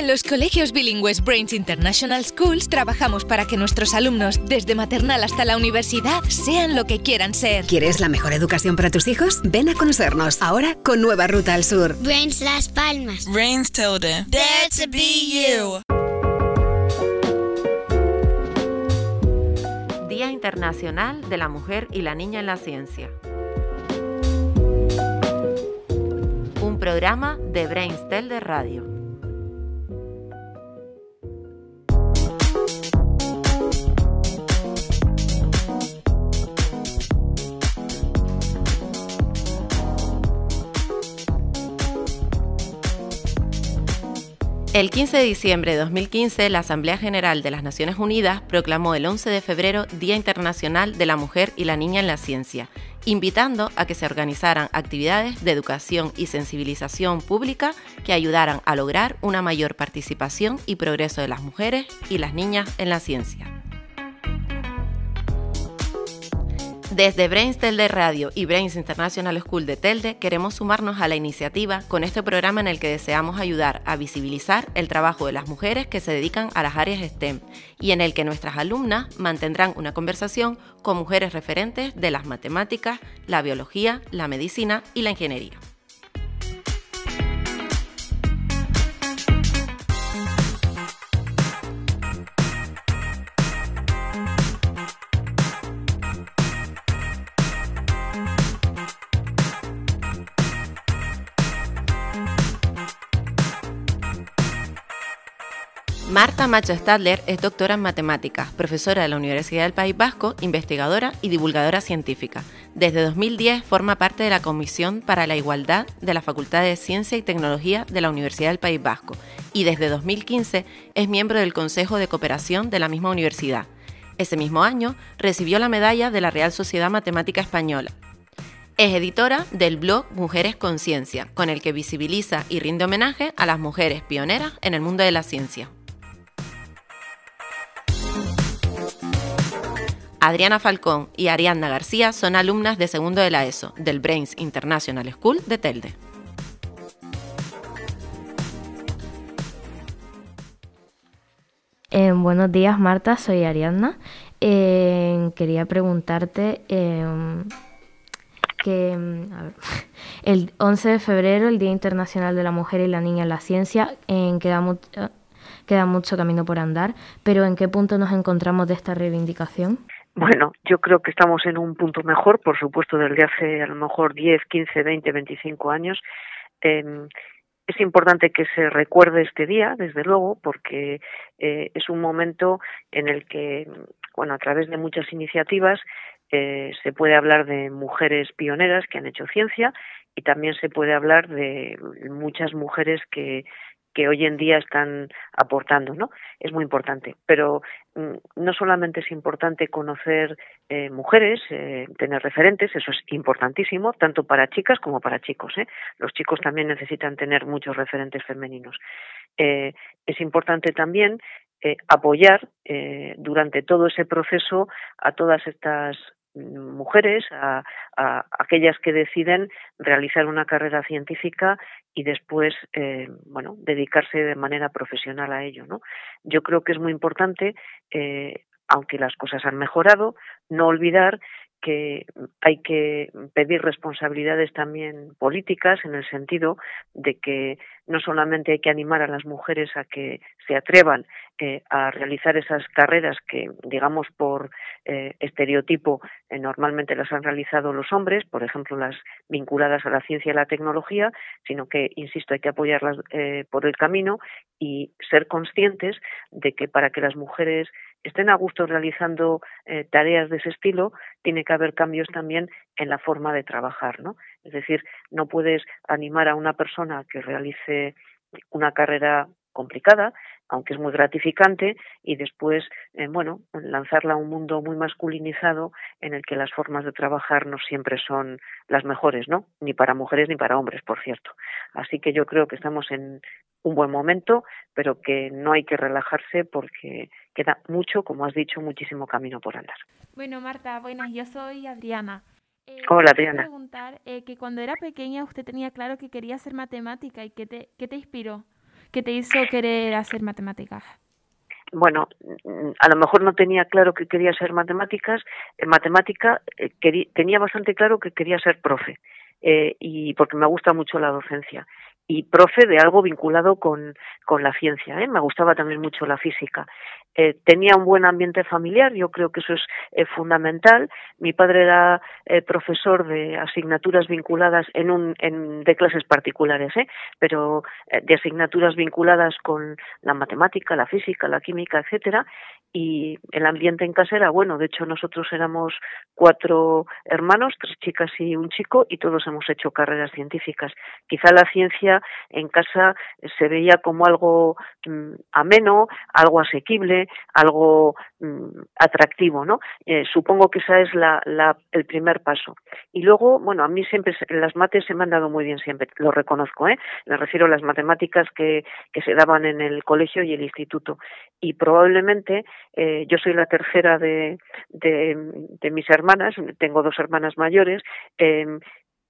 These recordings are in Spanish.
En los colegios bilingües Brains International Schools trabajamos para que nuestros alumnos, desde maternal hasta la universidad, sean lo que quieran ser. ¿Quieres la mejor educación para tus hijos? Ven a conocernos ahora con nueva ruta al sur. Brains Las Palmas. Brains Tilde. Dare to be you. Día Internacional de la Mujer y la Niña en la Ciencia. Un programa de Brains Tilde Radio. El 15 de diciembre de 2015, la Asamblea General de las Naciones Unidas proclamó el 11 de febrero Día Internacional de la Mujer y la Niña en la Ciencia, invitando a que se organizaran actividades de educación y sensibilización pública que ayudaran a lograr una mayor participación y progreso de las mujeres y las niñas en la ciencia. Desde Brains Telde Radio y Brains International School de Telde queremos sumarnos a la iniciativa con este programa en el que deseamos ayudar a visibilizar el trabajo de las mujeres que se dedican a las áreas STEM y en el que nuestras alumnas mantendrán una conversación con mujeres referentes de las matemáticas, la biología, la medicina y la ingeniería. Marta Macho Stadler es doctora en matemáticas, profesora de la Universidad del País Vasco, investigadora y divulgadora científica. Desde 2010 forma parte de la Comisión para la Igualdad de la Facultad de Ciencia y Tecnología de la Universidad del País Vasco y desde 2015 es miembro del Consejo de Cooperación de la misma universidad. Ese mismo año recibió la medalla de la Real Sociedad Matemática Española. Es editora del blog Mujeres Conciencia, con el que visibiliza y rinde homenaje a las mujeres pioneras en el mundo de la ciencia. Adriana Falcón y Ariadna García son alumnas de segundo de la ESO del Brains International School de Telde. Eh, buenos días Marta, soy Ariadna. Eh, quería preguntarte eh, que el 11 de febrero, el Día Internacional de la Mujer y la Niña en la Ciencia, queda, queda mucho camino por andar, pero ¿en qué punto nos encontramos de esta reivindicación? Bueno, yo creo que estamos en un punto mejor, por supuesto, desde hace a lo mejor 10, 15, 20, 25 años. Eh, es importante que se recuerde este día, desde luego, porque eh, es un momento en el que, bueno, a través de muchas iniciativas eh, se puede hablar de mujeres pioneras que han hecho ciencia y también se puede hablar de muchas mujeres que que hoy en día están aportando, ¿no? Es muy importante. Pero mm, no solamente es importante conocer eh, mujeres, eh, tener referentes, eso es importantísimo, tanto para chicas como para chicos. ¿eh? Los chicos también necesitan tener muchos referentes femeninos. Es importante también apoyar durante todo ese proceso a todas estas mujeres, a, aquellas que deciden realizar una carrera científica y después, eh, bueno, dedicarse de manera profesional a ello, ¿no? Yo creo que es muy importante, eh, aunque las cosas han mejorado, no olvidar que hay que pedir responsabilidades también políticas en el sentido de que no solamente hay que animar a las mujeres a que se atrevan eh, a realizar esas carreras que, digamos, por eh, estereotipo eh, normalmente las han realizado los hombres, por ejemplo, las vinculadas a la ciencia y la tecnología, sino que, insisto, hay que apoyarlas por el camino y ser conscientes de que para que las mujeres estén a gusto realizando eh, tareas de ese estilo, tiene que haber cambios también en la forma de trabajar, ¿no? Es decir, no puedes animar a una persona que realice una carrera complicada, aunque es muy gratificante, y después, eh, bueno, lanzarla a un mundo muy masculinizado en el que las formas de trabajar no siempre son las mejores, ¿no? Ni para mujeres ni para hombres, por cierto. Así que yo creo que estamos en un buen momento, pero que no hay que relajarse porque queda mucho, como has dicho, muchísimo camino por andar. Bueno, Marta, buenas, yo soy Adriana. Eh, Hola, Adriana. preguntar eh, que cuando era pequeña usted tenía claro que quería ser matemática y qué te, qué te inspiró. que te hizo querer hacer matemáticas? bueno, a lo mejor no tenía claro que quería ser matemáticas, en matemática eh, tenía bastante claro que quería ser profe, eh, y porque me gusta mucho la docencia y profe de algo vinculado con, con la ciencia. ¿eh? Me gustaba también mucho la física. Eh, tenía un buen ambiente familiar, yo creo que eso es eh, fundamental. Mi padre era profesor de asignaturas vinculadas en un, en, de clases particulares, pero de asignaturas vinculadas con la matemática, la física, la química, etcétera. Y el ambiente en casa era bueno. De hecho, nosotros éramos cuatro hermanos, tres chicas y un chico, y todos hemos hecho carreras científicas. Quizá la ciencia en casa se veía como algo mm, ameno, algo asequible, algo mm, atractivo, ¿no? Eh, supongo que esa es la, la, el primer paso. Y luego, bueno, a mí siempre las mates se me han dado muy bien siempre, lo reconozco, ¿eh? Me refiero a las matemáticas que, que se daban en el colegio y el instituto. Y probablemente eh, yo soy la tercera de, de, de mis hermanas, tengo dos hermanas mayores, eh,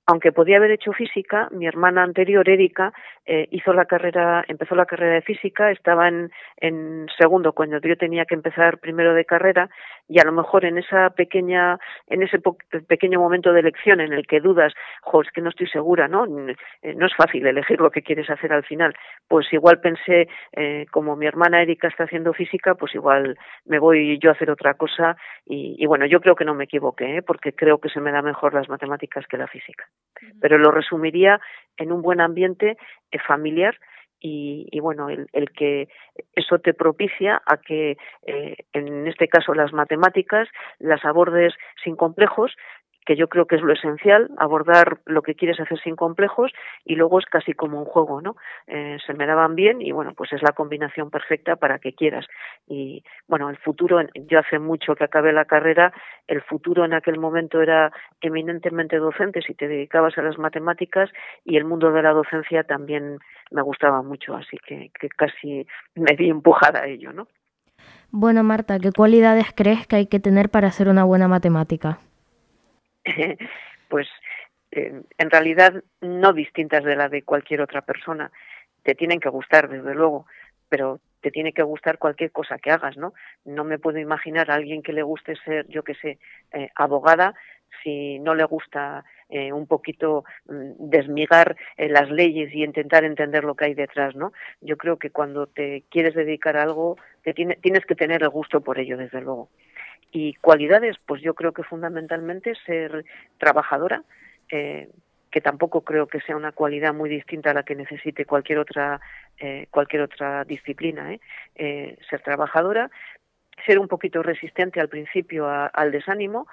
aunque podía haber hecho física, mi hermana anterior, Erika, eh, hizo la carrera, empezó la carrera de física, estaba en, segundo cuando yo tenía que empezar primero de carrera y a lo mejor en esa pequeña, en ese pequeño momento de elección en el que dudas, jo, es que no estoy segura, ¿no? Eh, no es fácil elegir lo que quieres hacer al final. Pues igual pensé, eh, como mi hermana Erika está haciendo física, pues igual me voy yo a hacer otra cosa y, y bueno, yo creo que no me equivoqué, porque creo que se me da mejor las matemáticas que la física pero lo resumiría en un buen ambiente eh, familiar y, bueno, el, el, que eso te propicia a que, eh, en este caso, las matemáticas las abordes sin complejos, que yo creo que es lo esencial, abordar lo que quieres hacer sin complejos y luego es casi como un juego, ¿no? Eh, se me daban bien y bueno, pues es la combinación perfecta para que quieras. Y bueno, el futuro, yo hace mucho que acabé la carrera, el futuro en aquel momento era eminentemente docente si te dedicabas a las matemáticas y el mundo de la docencia también me gustaba mucho, así que, que casi me vi empujada a ello, ¿no? Bueno, Marta, ¿qué cualidades crees que hay que tener para ser una buena matemática? pues eh, en realidad no distintas de la de cualquier otra persona. Te tienen que gustar, desde luego, pero te tiene que gustar cualquier cosa que hagas, ¿no? No me puedo imaginar a alguien que le guste ser, yo qué sé, eh, abogada si no le gusta eh, un poquito mm, desmigar eh, las leyes y intentar entender lo que hay detrás, ¿no? Yo creo que cuando te quieres dedicar a algo, te tiene, tienes que tener el gusto por ello, desde luego. Y cualidades, pues yo creo que fundamentalmente ser trabajadora, eh, que tampoco creo que sea una cualidad muy distinta a la que necesite cualquier otra eh, cualquier otra disciplina ¿eh? Eh, ser trabajadora ser un poquito resistente al principio al desánimo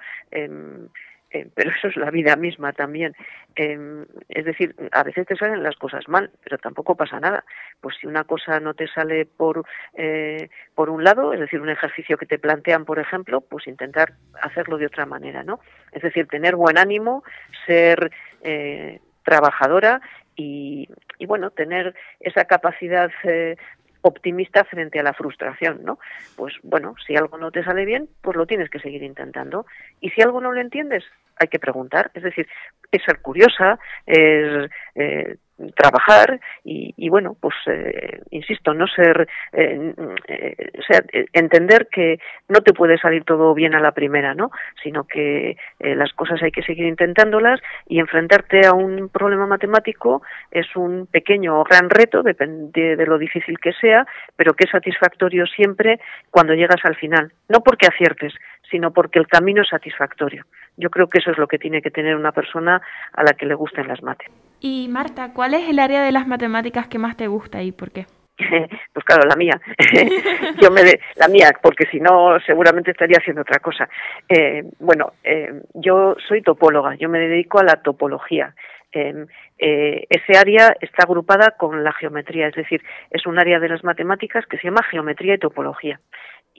eh, pero eso es la vida misma también. Eh, es decir, a veces te salen las cosas mal, pero tampoco pasa nada. Pues si una cosa no te sale por, eh, por un lado, es decir, un ejercicio que te plantean, por ejemplo, pues intentar hacerlo de otra manera, ¿no? Es decir, tener buen ánimo, ser eh, trabajadora y, y, bueno, tener esa capacidad eh, optimista frente a la frustración, ¿no? Pues bueno, si algo no te sale bien, pues lo tienes que seguir intentando. Y si algo no lo entiendes, hay que preguntar. Es decir, es ser curiosa, es eh, trabajar y, y, bueno, pues eh, insisto, no ser, eh, eh, o sea, entender que no te puede salir todo bien a la primera, ¿no? Sino que eh, las cosas hay que seguir intentándolas y enfrentarte a un problema matemático es un pequeño o gran reto, depende de lo difícil que sea, pero que es satisfactorio siempre cuando llegas al final. No porque aciertes, sino porque el camino es satisfactorio. Yo creo que eso es lo que tiene que tener una persona a la que le gusten las mates. Y Marta, ¿cuál es el área de las matemáticas que más te gusta y por qué? pues claro, la mía. Yo me de, la mía, porque si no, seguramente estaría haciendo otra cosa. Eh, bueno, eh, yo soy topóloga, yo me dedico a la topología. Eh, ese área está agrupada con la geometría, es decir, es un área de las matemáticas que se llama geometría y topología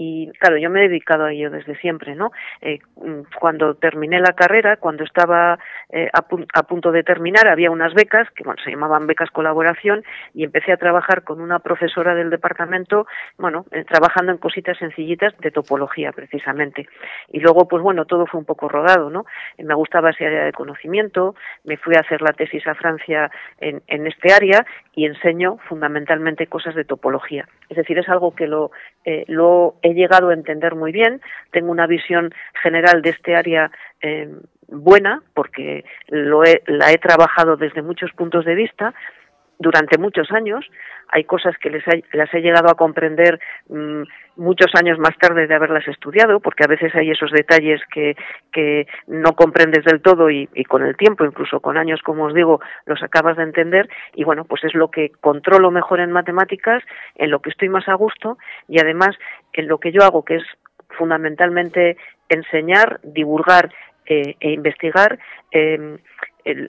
y claro, yo me he dedicado a ello desde siempre, ¿no? Eh, mm, cuando terminé la carrera, cuando estaba eh, a, punto de terminar, había unas becas que bueno, se llamaban becas colaboración y empecé a trabajar con una profesora del departamento, bueno, eh, trabajando en cositas sencillitas de topología precisamente. Y luego, pues bueno, todo fue un poco rodado, ¿no? me gustaba esa área de conocimiento, me fui a hacer la tesis a Francia en, en este área y enseño fundamentalmente cosas de topología. Es decir, es algo que lo, lo he llegado a entender muy bien, tengo una visión general de este área eh, buena, porque lo la he trabajado desde muchos puntos de vista durante muchos años. Hay cosas que les las he llegado a comprender mm, muchos años más tarde de haberlas estudiado, porque a veces hay esos detalles que, que no comprendes del todo y, y, con el tiempo, incluso con años, como os digo, los acabas de entender y bueno, pues es lo que controlo mejor en matemáticas, en lo que estoy más a gusto y además en lo que yo hago, que es fundamentalmente enseñar, divulgar eh, e investigar, eh,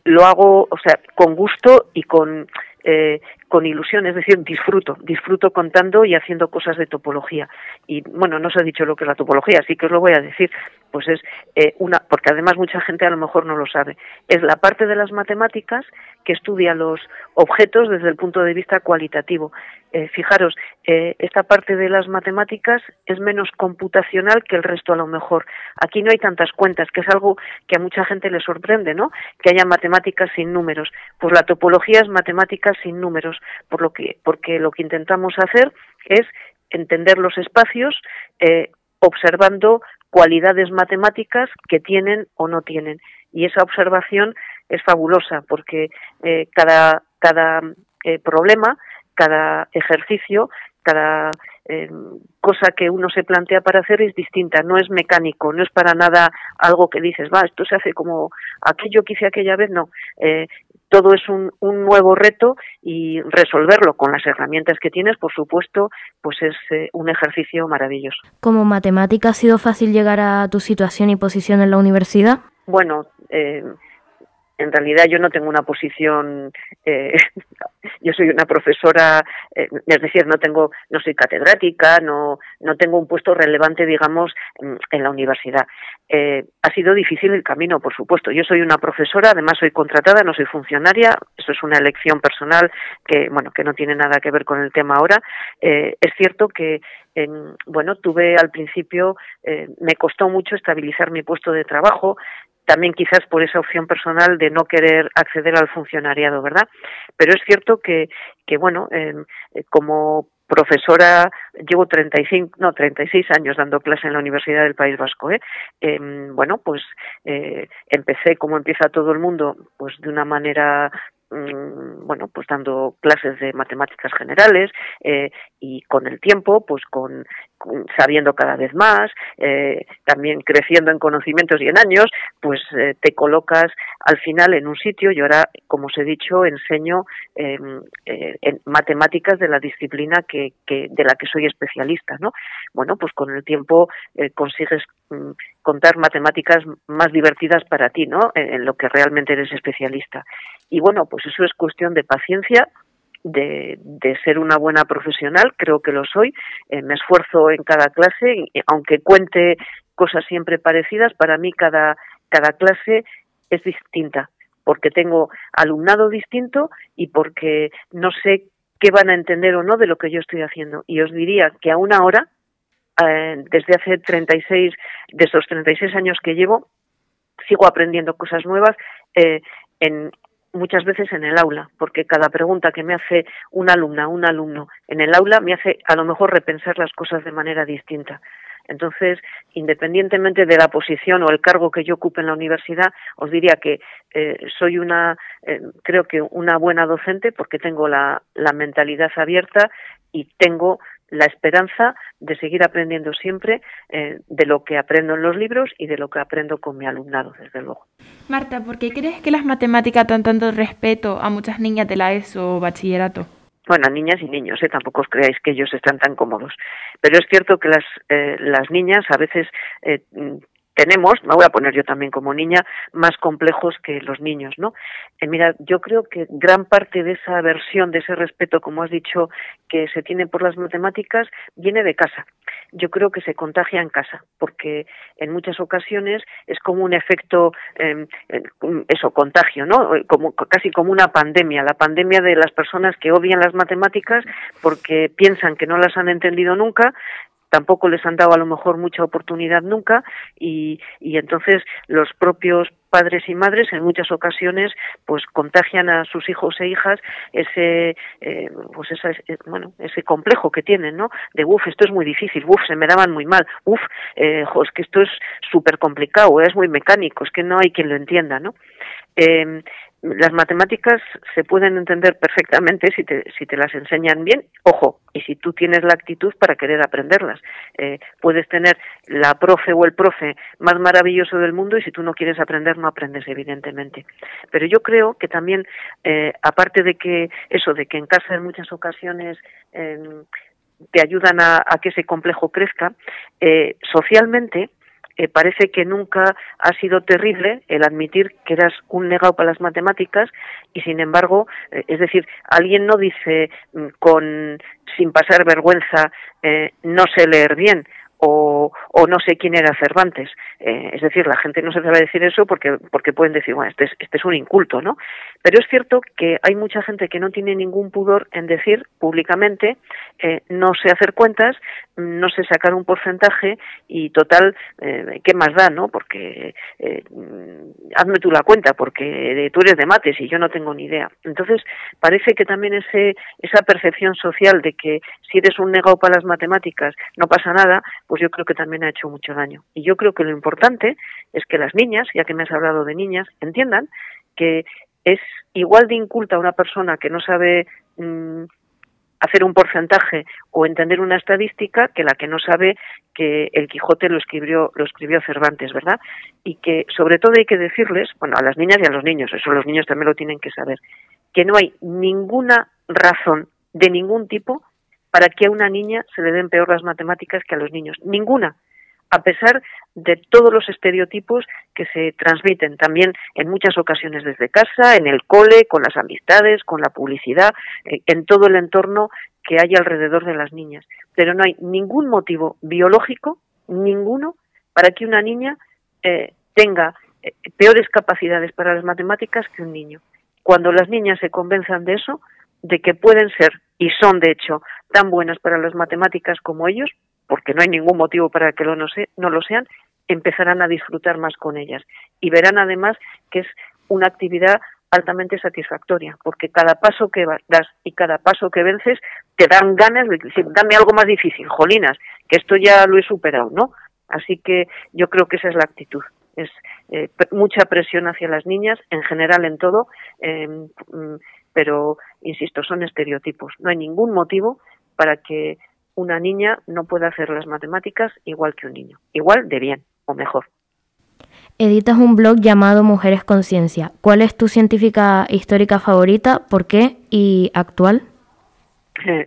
lo hago, o sea, con gusto y con eh, con ilusión, es decir, disfruto, disfruto contando y haciendo cosas de topología. Y bueno, no os he dicho lo que es la topología, así que os lo voy a decir. Pues es eh, una, porque además mucha gente a lo mejor no lo sabe. Es la parte de las matemáticas que estudia los objetos desde el punto de vista cualitativo. Eh, fijaros, eh, esta parte de las matemáticas es menos computacional que el resto a lo mejor. Aquí no hay tantas cuentas, que es algo que a mucha gente le sorprende, ¿no? Que haya matemáticas sin números. Pues la topología es matemáticas sin números por lo que, porque lo que intentamos hacer es entender los espacios eh, observando cualidades matemáticas que tienen o no tienen. Y esa observación es fabulosa porque eh, cada, cada eh, problema, cada ejercicio, cada cosa que uno se plantea para hacer es distinta, no es mecánico, no es para nada algo que dices, va, esto se hace como aquello que hice aquella vez, no todo es un, un, nuevo reto y resolverlo con las herramientas que tienes, por supuesto, pues es eh, un ejercicio maravilloso. ¿Como matemática ha sido fácil llegar a tu situación y posición en la universidad? Bueno, eh, en realidad yo no tengo una posición, eh, yo soy una profesora, eh, es decir, no tengo, no soy catedrática, no, no tengo un puesto relevante, digamos, en, la universidad. Eh, ha sido difícil el camino, por supuesto. Yo soy una profesora, además soy contratada, no soy funcionaria, eso es una elección personal que, bueno, que no tiene nada que ver con el tema ahora. es cierto que bueno, tuve al principio, me costó mucho estabilizar mi puesto de trabajo, también quizás por esa opción personal de no querer acceder al funcionariado, ¿verdad? Pero es cierto que, que bueno, em, eh, como profesora, llevo 35, no, 36 años dando clase en la Universidad del País Vasco, ¿eh? Em, bueno, pues eh, empecé como empieza todo el mundo, pues de una manera bueno, pues dando clases de matemáticas generales eh, y con el tiempo, pues con, sabiendo cada vez más, eh, también creciendo en conocimientos y en años, pues eh, te colocas al final en un sitio. y ahora, como os he dicho, enseño em, en matemáticas de la disciplina que, que, de la que soy especialista, ¿no? Bueno, pues con el tiempo consigues mm, contar matemáticas más divertidas para ti, ¿no? En, lo que realmente eres especialista. Y bueno, pues eso es cuestión de paciencia, de, de ser una buena profesional, creo que lo soy. Eh, me esfuerzo en cada clase, aunque cuente cosas siempre parecidas, para mí cada, cada clase es distinta, porque tengo alumnado distinto y porque no sé qué van a entender o no de lo que yo estoy haciendo. Y os diría que a una hora eh, desde hace 36, de esos 36 años que llevo, sigo aprendiendo cosas nuevas eh, en, muchas veces en el aula, porque cada pregunta que me hace una alumna, un alumno en el aula me hace a lo mejor repensar las cosas de manera distinta. Entonces, independientemente de la posición o el cargo que yo ocupe en la universidad, os diría que eh, soy una, creo que una buena docente porque tengo la mentalidad abierta y tengo la esperanza de seguir aprendiendo siempre eh, de lo que aprendo en los libros y de lo que aprendo con mi alumnado, desde luego. Marta, ¿por qué crees que las matemáticas dan tanto respeto a muchas niñas de la ESO o bachillerato? Bueno, niñas y niños, ¿eh? tampoco os creáis que ellos están tan cómodos. Pero es cierto que las, eh, las niñas a veces tenemos, me voy a poner yo también como niña, más complejos que los niños, ¿no? Eh, mira, yo creo que gran parte de esa aversión, de ese respeto, como has dicho, que se tiene por las matemáticas, viene de casa. Yo creo que se contagia en casa, porque en muchas ocasiones es como un efecto, em, eso, contagio, ¿no? Como, casi como una pandemia, la pandemia de las personas que odian las matemáticas porque piensan que no las han entendido nunca tampoco les han dado a lo mejor mucha oportunidad nunca y, y entonces los propios padres y madres en muchas ocasiones pues contagian a sus hijos e hijas ese eh, pues esa, eh, bueno ese complejo que tienen no de uff esto es muy difícil uff se me daban muy mal uff eh, es que esto es súper complicado es muy mecánico es que no hay quien lo entienda no eh, las matemáticas se pueden entender perfectamente si te, si te las enseñan bien, ojo, y si tú tienes la actitud para querer aprenderlas. Eh, puedes tener la profe o el profe más maravilloso del mundo y si tú no quieres aprender, no aprendes, evidentemente. Pero yo creo que también, eh, aparte de que eso, de que en casa en muchas ocasiones eh, te ayudan a, a, que ese complejo crezca, eh, socialmente, eh, parece que nunca ha sido terrible el admitir que eras un negado para las matemáticas y sin embargo, eh, es decir, alguien no dice mm, con sin pasar vergüenza eh, no sé leer bien o, no sé quién era Cervantes. Eh, es decir, la gente no se debe decir eso porque, porque pueden decir, bueno, este es, este es un inculto, ¿no? Pero es cierto que hay mucha gente que no tiene ningún pudor en decir públicamente, eh, no sé hacer cuentas, no sé sacar un porcentaje y total, eh, ¿qué más da, no? Porque hazme tú la cuenta, porque tú eres de mates y yo no tengo ni idea. Entonces, parece que también ese, esa percepción social de que si eres un negado para las matemáticas no pasa nada, pues yo creo que también ha hecho mucho daño. Y yo creo que lo importante es que las niñas, ya que me has hablado de niñas, entiendan que es igual de inculta una persona que no sabe mmm, hacer un porcentaje o entender una estadística que la que no sabe que el Quijote lo escribió lo escribió Cervantes, ¿verdad? Y que sobre todo hay que decirles, bueno, a las niñas y a los niños, eso los niños también lo tienen que saber, que no hay ninguna razón de ningún tipo para que a una niña se le den peor las matemáticas que a los niños. Ninguna, a pesar de todos los estereotipos que se transmiten también en muchas ocasiones desde casa, en el cole, con las amistades, con la publicidad, eh, en todo el entorno que hay alrededor de las niñas. Pero no hay ningún motivo biológico, ninguno, para que una niña eh, tenga eh, peores capacidades para las matemáticas que un niño. Cuando las niñas se convenzan de eso, de que pueden ser y son de hecho tan buenas para las matemáticas como ellos, porque no hay ningún motivo para que lo no, se, no lo sean, empezarán a disfrutar más con ellas. Y verán además que es una actividad altamente satisfactoria, porque cada paso que das y cada paso que vences te dan ganas de decir, dame algo más difícil, jolinas, que esto ya lo he superado, ¿no? Así que yo creo que esa es la actitud. Es eh, mucha presión hacia las niñas, en general en todo, eh, pero insisto, son estereotipos. No hay ningún motivo para que una niña no pueda hacer las matemáticas igual que un niño, igual de bien o mejor. Editas un blog llamado Mujeres Conciencia. ¿Cuál es tu científica histórica favorita? ¿Por qué? ¿Y actual?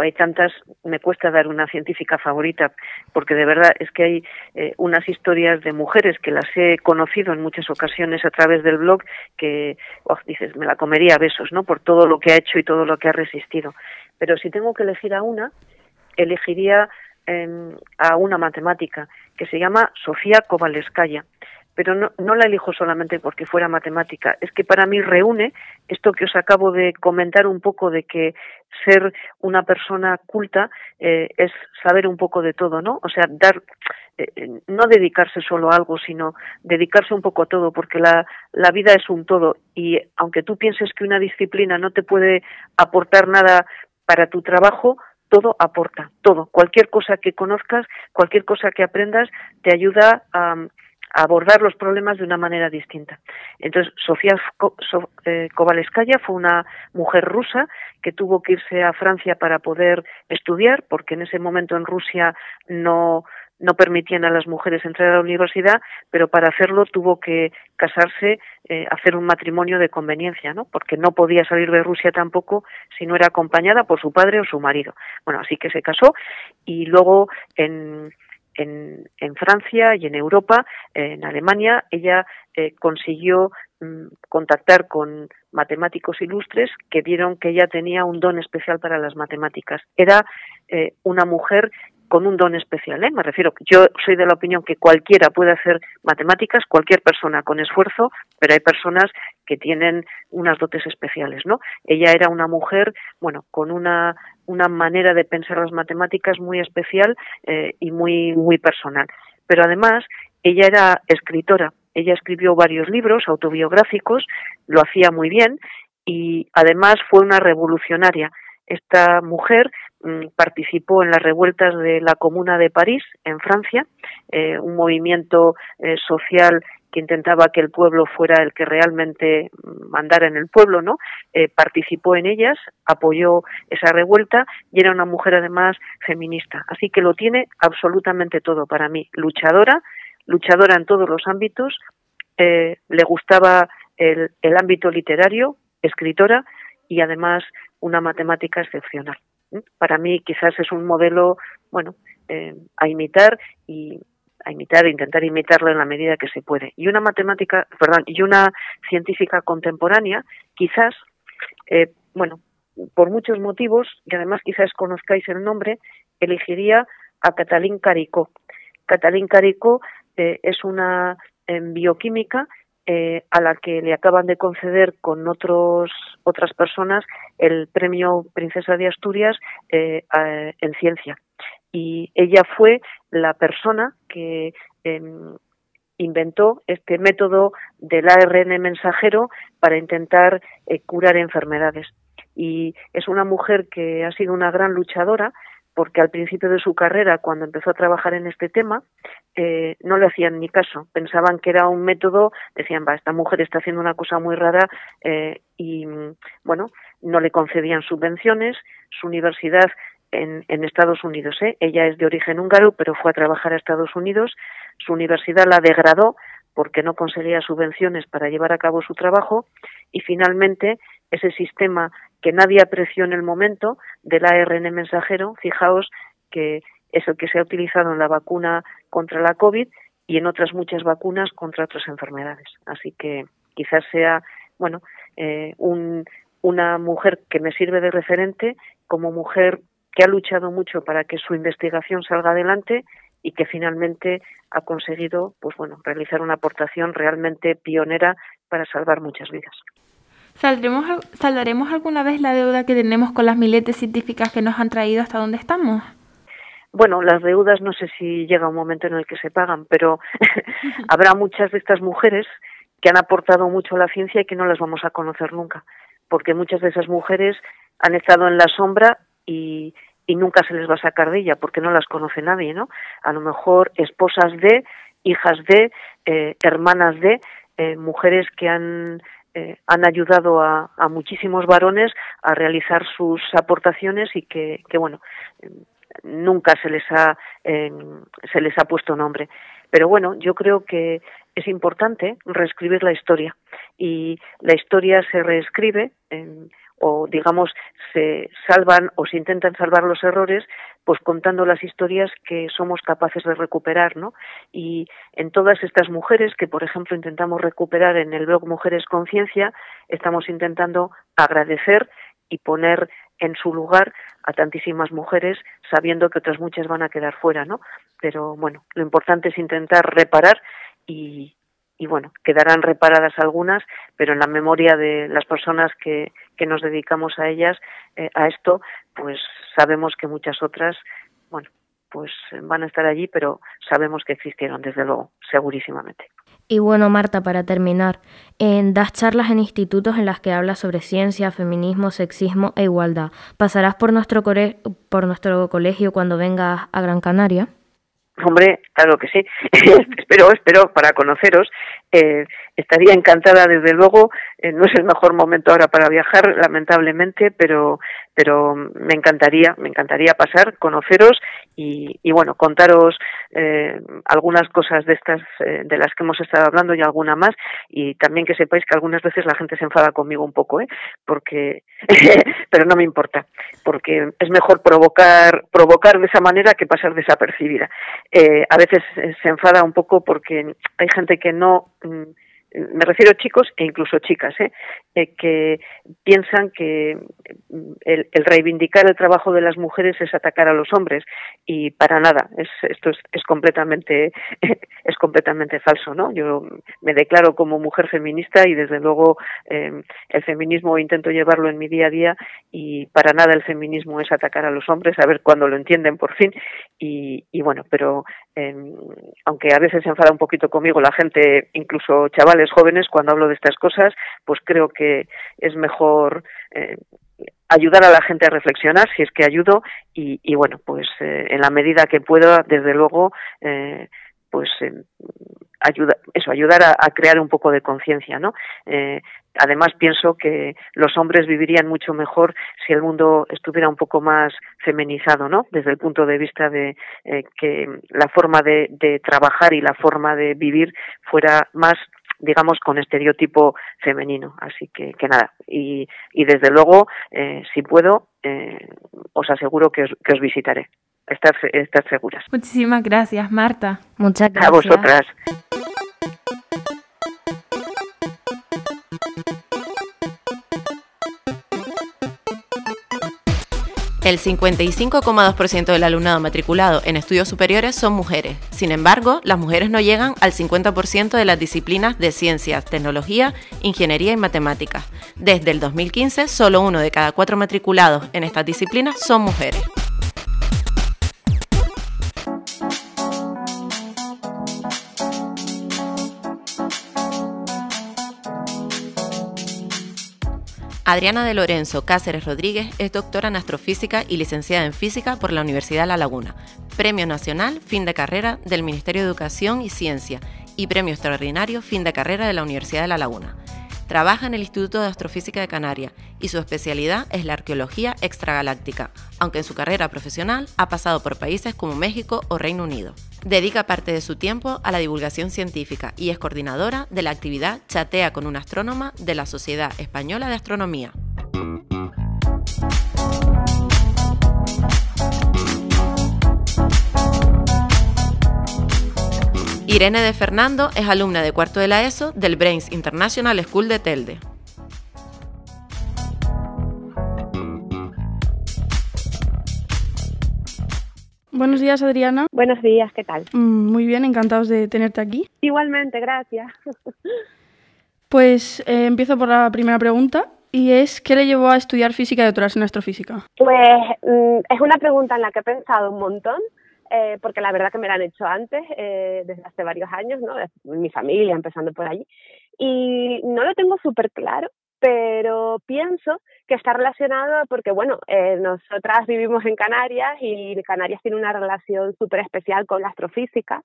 Hay tantas, me cuesta dar una científica favorita, porque de verdad es que hay eh, unas historias de mujeres que las he conocido en muchas ocasiones a través del blog que, oh, dices, me la comería a besos, ¿no? Por todo lo que ha hecho y todo lo que ha resistido. Pero si tengo que elegir a una, elegiría eh, a una matemática que se llama Sofía Kovaleskaya pero no, no, la elijo solamente porque fuera matemática, es que para mí reúne esto que os acabo de comentar un poco de que ser una persona culta eh, es saber un poco de todo, ¿no? O sea, dar, eh, no dedicarse solo a algo, sino dedicarse un poco a todo, porque la, vida es un todo y aunque tú pienses que una disciplina no te puede aportar nada para tu trabajo, todo aporta, todo. Cualquier cosa que conozcas, cualquier cosa que aprendas, te ayuda a abordar los problemas de una manera distinta. Entonces, Sofía eh, Kovaleskaya fue una mujer rusa que tuvo que irse a Francia para poder estudiar, porque en ese momento en Rusia no, no permitían a las mujeres entrar a la universidad, pero para hacerlo tuvo que casarse, eh, hacer un matrimonio de conveniencia, ¿no? Porque no podía salir de Rusia tampoco si no era acompañada por su padre o su marido. Bueno, así que se casó y luego en en, en, Francia y en Europa, en Alemania, ella eh, consiguió mm, contactar con matemáticos ilustres que vieron que ella tenía un don especial para las matemáticas. Era eh, una mujer con un don especial, ¿eh? me refiero, yo soy de la opinión que cualquiera puede hacer matemáticas, cualquier persona con esfuerzo, pero hay personas que tienen unas dotes especiales, ¿no? Ella era una mujer, bueno, con una, una manera de pensar las matemáticas muy especial eh, y muy, muy personal. Pero además, ella era escritora, ella escribió varios libros autobiográficos, lo hacía muy bien y además fue una revolucionaria. Esta mujer Mm, participó en las revueltas de la Comuna de París, en Francia, eh, un movimiento eh, social que intentaba que el pueblo fuera el que realmente mandara en el pueblo, ¿no? Eh, participó en ellas, apoyó esa revuelta y era una mujer además feminista. Así que lo tiene absolutamente todo para mí. Luchadora, luchadora en todos los ámbitos, le gustaba el ámbito literario, escritora y además una matemática excepcional. Para mí quizás es un modelo, bueno, eh, a imitar y a imitar, e intentar imitarlo en la medida que se puede. Y una matemática, perdón, y una científica contemporánea, quizás, eh, bueno, por muchos motivos, y además quizás conozcáis el nombre, elegiría a Catalín Caricó. Catalín Caricó eh, es una bioquímica eh, a la que le acaban de conceder con otros otras personas el premio Princesa de Asturias eh, en ciencia y ella fue la persona que em, inventó este método del ARN mensajero para intentar eh, curar enfermedades y es una mujer que ha sido una gran luchadora porque al principio de su carrera, cuando empezó a trabajar en este tema, eh, no le hacían ni caso. Pensaban que era un método, decían, va, esta mujer está haciendo una cosa muy rara eh, y, bueno, no le concedían subvenciones. Su universidad en, en Estados Unidos, ¿eh? ella es de origen húngaro, pero fue a trabajar a Estados Unidos. Su universidad la degradó porque no conseguía subvenciones para llevar a cabo su trabajo y finalmente ese sistema que nadie apreció en el momento del ARN mensajero, fijaos que es el que se ha utilizado en la vacuna contra la COVID y en otras muchas vacunas contra otras enfermedades. Así que quizás sea, bueno, eh, un, una mujer que me sirve de referente como mujer que ha luchado mucho para que su investigación salga adelante y que finalmente ha conseguido, pues bueno, realizar una aportación realmente pionera para salvar muchas vidas. ¿Saldremos, ¿Saldaremos alguna vez la deuda que tenemos con las miletes científicas que nos han traído hasta donde estamos? Bueno, las deudas no sé si llega un momento en el que se pagan, pero habrá muchas de estas mujeres que han aportado mucho a la ciencia y que no las vamos a conocer nunca, porque muchas de esas mujeres han estado en la sombra y, y nunca se les va a sacar de ella porque no las conoce nadie, ¿no? A lo mejor esposas de, hijas de, eh, hermanas de, eh, mujeres que han eh, han ayudado a, muchísimos varones a realizar sus aportaciones y que, bueno nunca se les ha se les ha puesto nombre pero bueno yo creo que es importante reescribir la historia y la historia se reescribe o digamos se salvan o se intentan salvar los errores pues contando las historias que somos capaces de recuperar, ¿no? Y en todas estas mujeres que, por ejemplo, intentamos recuperar en el blog Mujeres Conciencia, estamos intentando agradecer y poner en su lugar a tantísimas mujeres, sabiendo que otras muchas van a quedar fuera, ¿no? Pero bueno, lo importante es intentar reparar y, y bueno, quedarán reparadas algunas, pero en la memoria de las personas que, que nos dedicamos a ellas, eh, a esto, pues sabemos que muchas otras, bueno, pues van a estar allí, pero sabemos que existieron, desde luego, segurísimamente. Y bueno, Marta, para terminar, en, das charlas en institutos en las que hablas sobre ciencia, feminismo, sexismo e igualdad. ¿Pasarás por nuestro, por nuestro colegio cuando vengas a Gran Canaria? Hombre, claro que sí. espero, espero para conoceros. Eh, estaría encantada, desde luego. Eh, no es el mejor momento ahora para viajar, lamentablemente, pero, pero me encantaría, me encantaría pasar, conoceros y, y bueno, contaros eh, algunas cosas de estas eh, de las que hemos estado hablando y alguna más y también que sepáis que algunas veces la gente se enfada conmigo un poco, ¿eh? Porque, pero no me importa, porque es mejor provocar provocar de esa manera que pasar desapercibida. Eh, a veces se enfada un poco porque hay gente que no mm, me refiero a chicos e incluso chicas, ¿eh? Eh, que piensan que mm, el, reivindicar el trabajo de las mujeres es atacar a los hombres y para nada, es, esto es, completamente es completamente falso, ¿no? Yo me declaro como mujer feminista y desde luego em, el feminismo intento llevarlo en mi día a día y para nada el feminismo es atacar a los hombres, a ver cuándo lo entienden por fin y, y bueno, pero em, aunque a veces se enfada un poquito conmigo la gente, incluso chavales jóvenes, cuando hablo de estas cosas, pues creo que es mejor eh, ayudar a la gente a reflexionar, si es que ayudo, y, bueno, pues eh, en la medida que pueda, desde luego, eh, pues ayuda, eso, ayudar a, crear un poco de conciencia, ¿no? además pienso que los hombres vivirían mucho mejor si el mundo estuviera un poco más feminizado, ¿no? Desde el punto de vista de que la forma de, trabajar y la forma de vivir fuera más digamos, con estereotipo femenino. Así que, que nada, y, y desde luego, eh, si puedo, eh, os aseguro que os, que os visitaré. Estar, estar seguras. Muchísimas gracias, Marta. Muchas gracias. A vosotras. El 55,2% del alumnado matriculado en estudios superiores son mujeres. Sin embargo, las mujeres no llegan al 50% de las disciplinas de ciencias, tecnología, ingeniería y matemáticas. Desde el 2015, solo uno de cada cuatro matriculados en estas disciplinas son mujeres. Adriana de Lorenzo Cáceres Rodríguez es doctora en astrofísica y licenciada en física por la Universidad de La Laguna, Premio Nacional Fin de Carrera del Ministerio de Educación y Ciencia y Premio Extraordinario Fin de Carrera de la Universidad de La Laguna. Trabaja en el Instituto de Astrofísica de Canarias y su especialidad es la arqueología extragaláctica, aunque en su carrera profesional ha pasado por países como México o Reino Unido. Dedica parte de su tiempo a la divulgación científica y es coordinadora de la actividad Chatea con una astrónoma de la Sociedad Española de Astronomía. Irene de Fernando es alumna de cuarto de la ESO del Brains International School de Telde. Buenos días, Adriana. Buenos días, ¿qué tal? Mm, muy bien, encantados de tenerte aquí. Igualmente, gracias. Pues eh, empiezo por la primera pregunta y es ¿qué le llevó a estudiar física y doctorarse en astrofísica? Pues mm, es una pregunta en la que he pensado un montón eh, porque la verdad que me la han hecho antes, eh, desde hace varios años, ¿no? mi familia, empezando por allí. Y no lo tengo súper claro, pero pienso que está relacionado porque, bueno, eh, nosotras vivimos en Canarias y Canarias tiene una relación súper especial con la astrofísica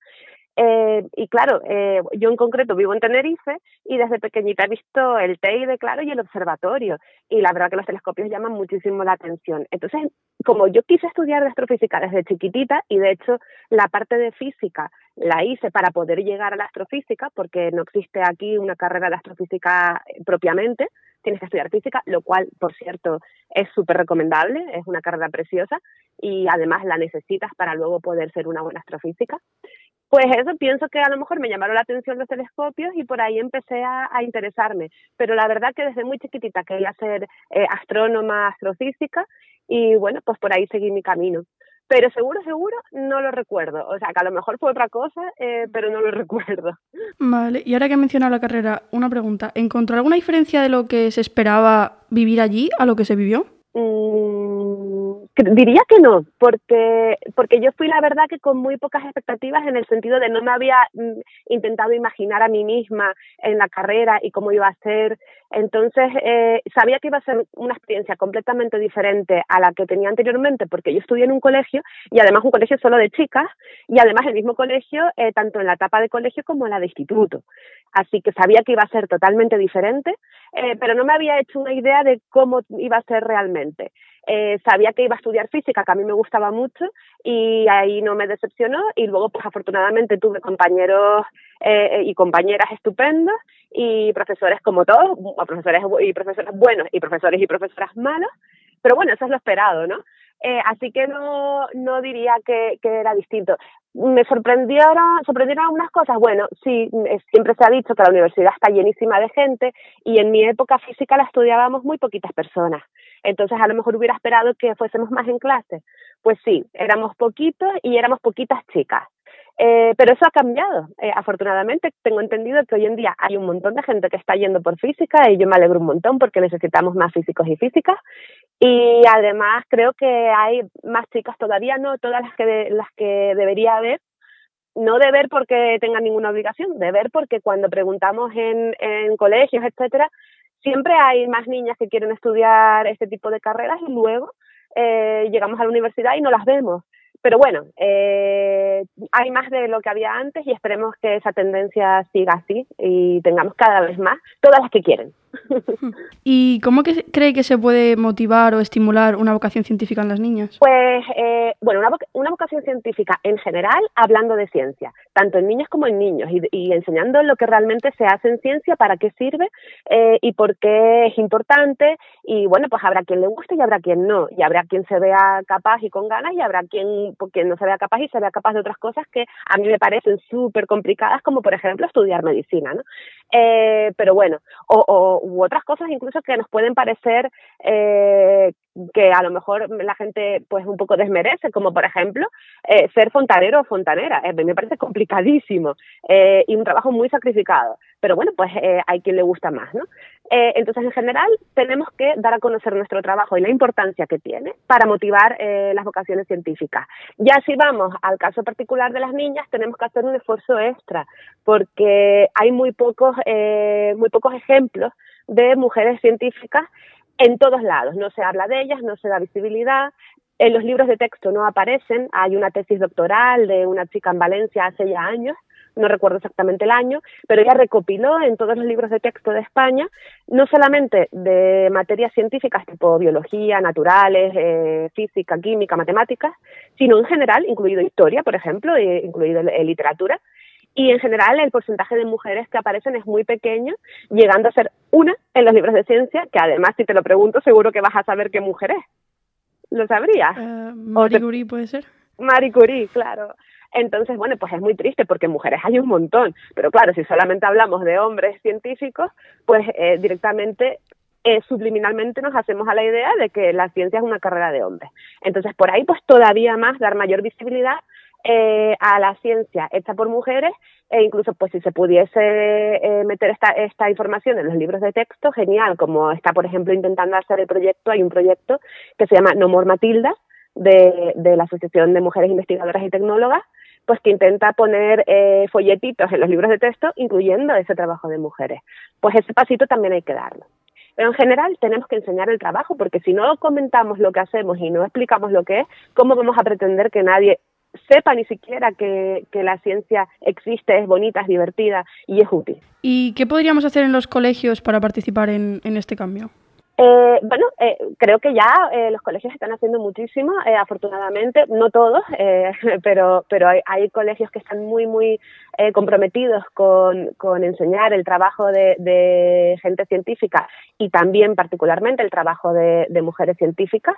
eh, y claro, eh, yo en concreto vivo en Tenerife y desde pequeñita he visto el TEIDE, claro, y el observatorio. Y la verdad que los telescopios llaman muchísimo la atención. Entonces, como yo quise estudiar de astrofísica desde chiquitita, y de hecho la parte de física la hice para poder llegar a la astrofísica, porque no existe aquí una carrera de astrofísica propiamente, tienes que estudiar física, lo cual, por cierto, es súper recomendable, es una carrera preciosa y además la necesitas para luego poder ser una buena astrofísica. Pues eso, pienso que a lo mejor me llamaron la atención los telescopios y por ahí empecé a, interesarme. Pero la verdad que desde muy chiquitita quería ser eh, astrónoma, astrofísica y bueno, pues por ahí seguí mi camino. Pero seguro, seguro, no lo recuerdo. O sea, que a lo mejor fue otra cosa, eh, pero no lo recuerdo. Vale, y ahora que he mencionado la carrera, una pregunta. ¿Encontró alguna diferencia de lo que se esperaba vivir allí a lo que se vivió? Mm, diría que no, porque, porque yo fui la verdad que con muy pocas expectativas en el sentido de no me había mm, intentado imaginar a mí misma en la carrera y cómo iba a ser. Entonces, eh, sabía que iba a ser una experiencia completamente diferente a la que tenía anteriormente, porque yo estudié en un colegio y además un colegio solo de chicas y además el mismo colegio, eh, tanto en la etapa de colegio como en la de instituto. Así que sabía que iba a ser totalmente diferente, eh, pero no me había hecho una idea de cómo iba a ser realmente. eh, sabía que iba a estudiar física, que a mí me gustaba mucho, y ahí no me decepcionó. Y luego, pues afortunadamente tuve compañeros eh, y compañeras estupendos y profesores como todos, profesores y profesores buenos y profesores y profesoras malos. Pero bueno, eso es lo esperado, ¿no? Eh, así que no, no diría que, que era distinto. Me sorprendieron, sorprendieron algunas cosas. Bueno, sí, siempre se ha dicho que la universidad está llenísima de gente y en mi época física la estudiábamos muy poquitas personas. Entonces a lo mejor hubiera esperado que fuésemos más en clase. Pues sí, éramos poquitos y éramos poquitas chicas. Eh, pero eso ha cambiado. Eh, afortunadamente, tengo entendido que hoy en día hay un montón de gente que está yendo por física y yo me alegro un montón porque necesitamos más físicos y físicas. Y además creo que hay más chicas todavía, no todas las que, las que debería haber. No de ver porque tengan ninguna obligación, de ver porque cuando preguntamos en, en colegios, etcétera, siempre hay más niñas que quieren estudiar este tipo de carreras y luego eh, llegamos a la universidad y no las vemos. Pero bueno, eh, hay más de lo que había antes y esperemos que esa tendencia siga así y tengamos cada vez más, todas las que quieren. ¿Y cómo que cree que se puede motivar o estimular una vocación científica en las niñas? Pues, eh, bueno, una, una, vocación científica en general, hablando de ciencia, tanto en niñas como en niños, y, enseñando lo que realmente se hace en ciencia, para qué sirve eh, y por qué es importante. Y bueno, pues habrá quien le guste y habrá quien no, y habrá quien se vea capaz y con ganas, y habrá quien, pues, quien no se vea capaz y se vea capaz de otras cosas que a mí me parecen súper complicadas, como por ejemplo estudiar medicina, ¿no? Eh, pero bueno, o, u otras cosas incluso que nos pueden parecer eh, que a lo mejor la gente pues un poco desmerece, como por ejemplo eh, ser fontanero o fontanera. Eh, me parece complicadísimo eh, y un trabajo muy sacrificado. Pero bueno, pues eh, hay quien le gusta más, ¿no? Eh, entonces, en general, tenemos que dar a conocer nuestro trabajo y la importancia que tiene para motivar las vocaciones científicas. Ya si vamos al caso particular de las niñas, tenemos que hacer un esfuerzo extra porque hay muy pocos, muy pocos ejemplos de mujeres científicas en todos lados. No se habla de ellas, no se da visibilidad. En los libros de texto no aparecen. Hay una tesis doctoral de una chica en Valencia hace ya años, no recuerdo exactamente el año, pero ella recopiló en todos los libros de texto de España, no solamente de materias científicas tipo biología, naturales, eh, física, química, matemáticas, sino en general, incluido historia, por ejemplo, e incluido literatura, y en general el porcentaje de mujeres que aparecen es muy pequeño, llegando a ser una en los libros de ciencia, que además si te lo pregunto seguro que vas a saber qué mujer es. ¿Lo sabrías? Uh, Marie Curie puede ser. Marie Curie, claro. Entonces, bueno, pues es muy triste porque mujeres hay un montón, pero claro, si solamente hablamos de hombres científicos, pues eh, directamente eh, subliminalmente nos hacemos a la idea de que la ciencia es una carrera de hombres. Entonces, por ahí, pues todavía más dar mayor visibilidad eh, a la ciencia hecha por mujeres. E incluso pues si se pudiese eh, meter esta, esta información en los libros de texto, genial, como está por ejemplo intentando hacer el proyecto, hay un proyecto que se llama No More Matilda de, de la Asociación de Mujeres Investigadoras y Tecnólogas, pues que intenta poner eh, folletitos en los libros de texto incluyendo ese trabajo de mujeres. Pues ese pasito también hay que darlo. Pero en general tenemos que enseñar el trabajo, porque si no comentamos lo que hacemos y no explicamos lo que es, ¿cómo vamos a pretender que nadie sepa ni siquiera que, que, la ciencia existe, es bonita, es divertida y es útil. ¿Y qué podríamos hacer en los colegios para participar en, en este cambio? Eh, bueno, eh, creo que ya eh, los colegios están haciendo muchísimo, eh, afortunadamente, no todos, eh, pero, pero hay, hay, colegios que están muy, muy eh, comprometidos con, con, enseñar el trabajo de, gente científica y también particularmente el trabajo de, mujeres científicas.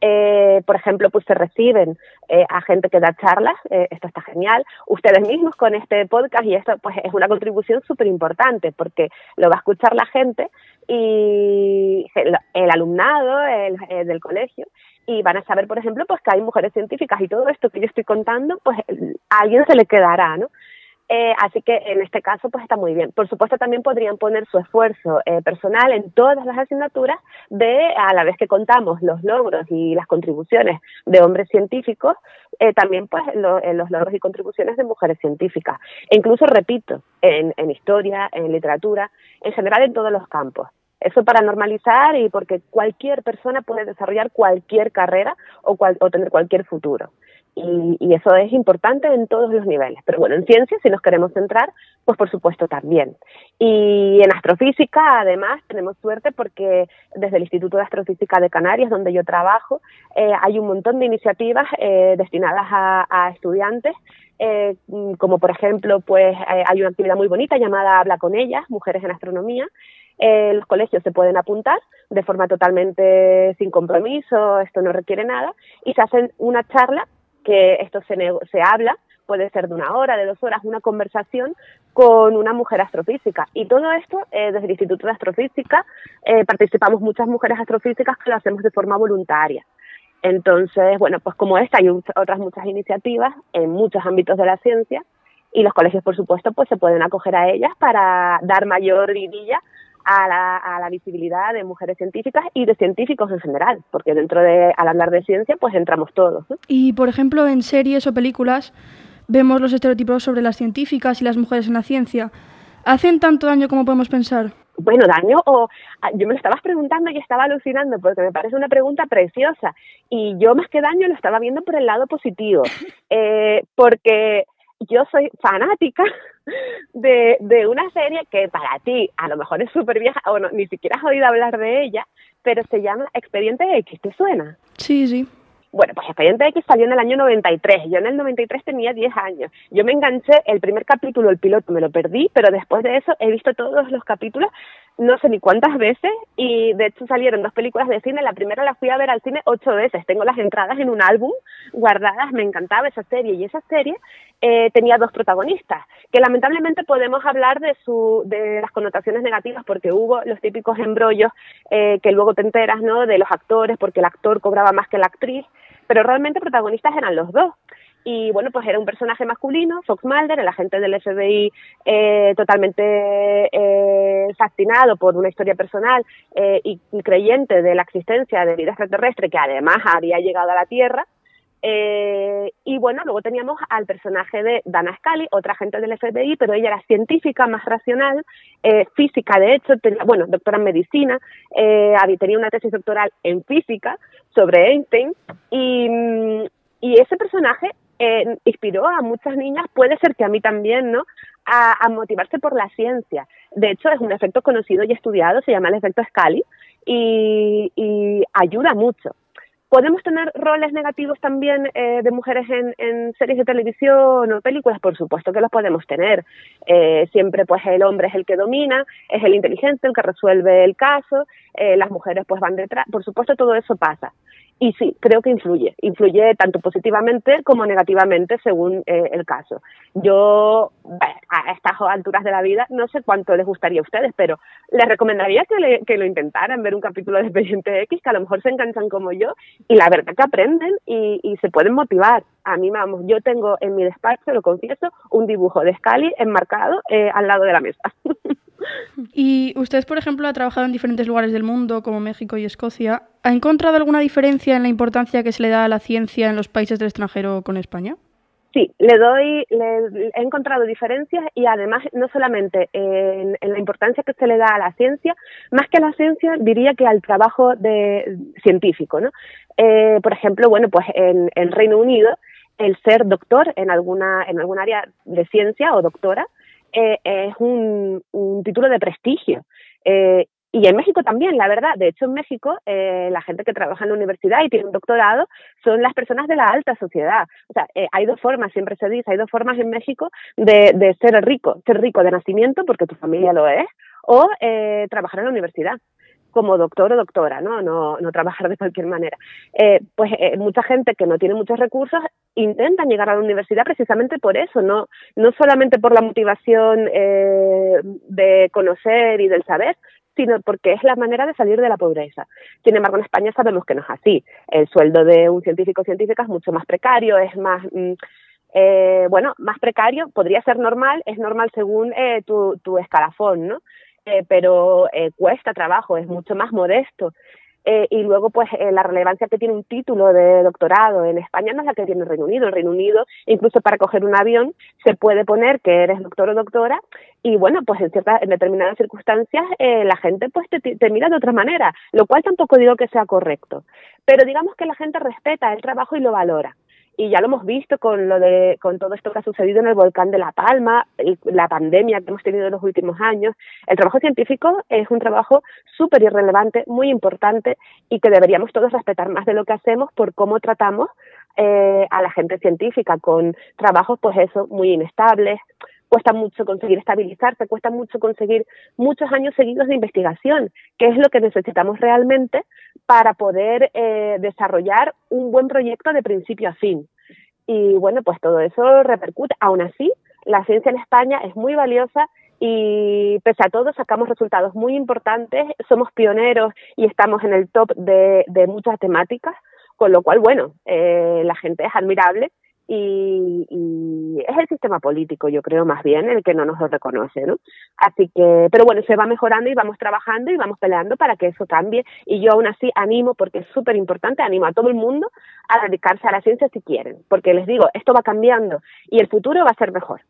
Eh, por ejemplo, pues se reciben eh, a gente que da charlas, eh, esto está genial, ustedes mismos con este podcast y esto pues es una contribución súper importante porque lo va a escuchar la gente y el, el alumnado el, el del colegio y van a saber, por ejemplo, pues que hay mujeres científicas y todo esto que yo estoy contando, pues a alguien se le quedará, ¿no? Eh, así que en este caso pues está muy bien. Por supuesto también podrían poner su esfuerzo eh, personal en todas las asignaturas de a la vez que contamos los logros y las contribuciones de hombres científicos, eh, también pues lo, los logros y contribuciones de mujeres científicas. E incluso repito, en historia, en literatura, en general en todos los campos. Eso para normalizar y porque cualquier persona puede desarrollar cualquier carrera o, o tener cualquier futuro. Y, eso es importante en todos los niveles. Pero bueno, en ciencia, si nos queremos centrar, pues por supuesto también. Y en astrofísica, además, tenemos suerte porque desde el Instituto de Astrofísica de Canarias, donde yo trabajo, eh, hay un montón de iniciativas eh, destinadas a, estudiantes eh, como por ejemplo, pues hay una actividad muy bonita llamada Habla con ellas, Mujeres en Astronomía. Eh, los colegios se pueden apuntar de forma totalmente sin compromiso, esto no requiere nada, y se hacen una charla que esto se, se habla, puede ser de una hora, de dos horas, una conversación con una mujer astrofísica. Y todo esto, eh, desde el Instituto de Astrofísica, eh, participamos muchas mujeres astrofísicas que lo hacemos de forma voluntaria. Entonces, bueno, pues como esta hay otras muchas iniciativas en muchos ámbitos de la ciencia y los colegios, por supuesto, pues se pueden acoger a ellas para dar mayor vidilla a la, a la, visibilidad de mujeres científicas y de científicos en general, porque dentro de, al hablar de ciencia, pues entramos todos. ¿no? Y, por ejemplo, en series o películas vemos los estereotipos sobre las científicas y las mujeres en la ciencia. ¿Hacen tanto daño como podemos pensar? Bueno, daño o ah, yo me lo estabas preguntando y estaba alucinando porque me parece una pregunta preciosa y yo más que daño lo estaba viendo por el lado positivo, eh, porque yo soy fanática de, de una serie que para ti a lo mejor es súper vieja o no, ni siquiera has oído hablar de ella, pero se llama Expediente X, ¿te suena? Sí, sí. Bueno, pues Expediente X salió en el año 93. Yo en el 93 tenía 10 años. Yo me enganché, el primer capítulo, el piloto, me lo perdí, pero después de eso he visto todos los capítulos, no sé ni cuántas veces, y de hecho salieron dos películas de cine. La primera la fui a ver al cine ocho veces. Tengo las entradas en un álbum guardadas, me encantaba esa serie. Y esa serie eh, tenía dos protagonistas, que lamentablemente podemos hablar de, su, de las connotaciones negativas, porque hubo los típicos embrollos eh, que luego te enteras, ¿no? De los actores, porque el actor cobraba más que la actriz pero realmente protagonistas eran los dos. Y bueno, pues era un personaje masculino, Fox Mulder, el agente del FBI eh, totalmente eh, fascinado por una historia personal eh, y creyente de la existencia de vida extraterrestre que además había llegado a la Tierra. Eh, y bueno, luego teníamos al personaje de Dana Scully, otra agente del FBI, pero ella era científica, más racional, eh, física, de hecho, tenía, bueno, doctora en medicina, tenía una tesis doctoral en física sobre Einstein, y, y ese personaje eh, inspiró a muchas niñas, puede ser que a mí también, ¿no? A, motivarse por la ciencia. De hecho, es un efecto conocido y estudiado, se llama el efecto y, y ayuda mucho. ¿Podemos tener roles negativos también eh, de mujeres en, series de televisión o películas? Por supuesto que los podemos tener. Eh, siempre pues el hombre es el que domina, es el inteligente, el que resuelve el caso, eh, las mujeres pues van detrás. Por supuesto todo eso pasa. Y sí, creo que influye. Influye tanto positivamente como negativamente según el caso. Yo, a estas alturas de la vida, no sé cuánto les gustaría a ustedes, pero les recomendaría que, le, que lo intentaran, ver un capítulo de Expediente X, que a lo mejor se enganchan como yo, y la verdad que aprenden y, se pueden motivar. A mí, vamos, yo tengo en mi despacho, lo confieso, un dibujo de Scali enmarcado eh, al lado de la mesa. Y usted, por ejemplo, ha trabajado en diferentes lugares del mundo, como México y Escocia. ¿Ha encontrado alguna diferencia en la importancia que se le da a la ciencia en los países del extranjero con España? Sí, le doy, le, he encontrado diferencias y además no solamente en, en, la importancia que se le da a la ciencia, más que a la ciencia diría que al trabajo de científico, ¿no? Eh, por ejemplo, bueno, pues en el Reino Unido el ser doctor en alguna en algún área de ciencia o doctora eh, es un, un, título de prestigio. Eh, y en México también, la verdad. De hecho, en México, eh, la gente que trabaja en la universidad y tiene un doctorado son las personas de la alta sociedad. O sea, eh, hay dos formas, siempre se dice, hay dos formas en México de, de ser rico. Ser rico de nacimiento, porque tu familia lo es, o eh, trabajar en la universidad como doctor o doctora, ¿no? No, no trabajar de cualquier manera. Eh, pues eh, mucha gente que no tiene muchos recursos intentan llegar a la universidad precisamente por eso, no, no solamente por la motivación eh, de conocer y del saber, sino porque es la manera de salir de la pobreza. Sin embargo, en España sabemos que no es así. El sueldo de un científico o científica es mucho más precario, es más... Mm, eh, bueno, más precario, podría ser normal, es normal según eh, tu, tu escalafón, ¿no? eh, pero eh, cuesta trabajo, es mucho más modesto. Eh, y luego, pues, eh, la relevancia que tiene un título de doctorado en España no es la que tiene el Reino Unido. El Reino Unido, incluso para coger un avión, se puede poner que eres doctor o doctora y, bueno, pues en ciertas, en determinadas circunstancias, eh, la gente, pues, te, te mira de otra manera, lo cual tampoco digo que sea correcto. Pero digamos que la gente respeta el trabajo y lo valora y ya lo hemos visto con lo de con todo esto que ha sucedido en el volcán de La Palma, la pandemia que hemos tenido en los últimos años. El trabajo científico es un trabajo súper irrelevante, muy importante y que deberíamos todos respetar más de lo que hacemos por cómo tratamos eh, a la gente científica con trabajos, pues eso, muy inestables, cuesta mucho conseguir estabilizarse, cuesta mucho conseguir muchos años seguidos de investigación, que es lo que necesitamos realmente para poder eh, desarrollar un buen proyecto de principio a fin. Y bueno, pues todo eso repercute. Aún así, la ciencia en España es muy valiosa y pese a todo sacamos resultados muy importantes, somos pioneros y estamos en el top de, de muchas temáticas, con lo cual, bueno, eh, la gente es admirable y, y, es el sistema político, yo creo, más bien, el que no nos lo reconoce, ¿no? Así que, pero bueno, se va mejorando y vamos trabajando y vamos peleando para que eso cambie. Y yo aún así animo, porque es súper importante, animo a todo el mundo a dedicarse a la ciencia si quieren, porque les digo, esto va cambiando y el futuro va a ser mejor.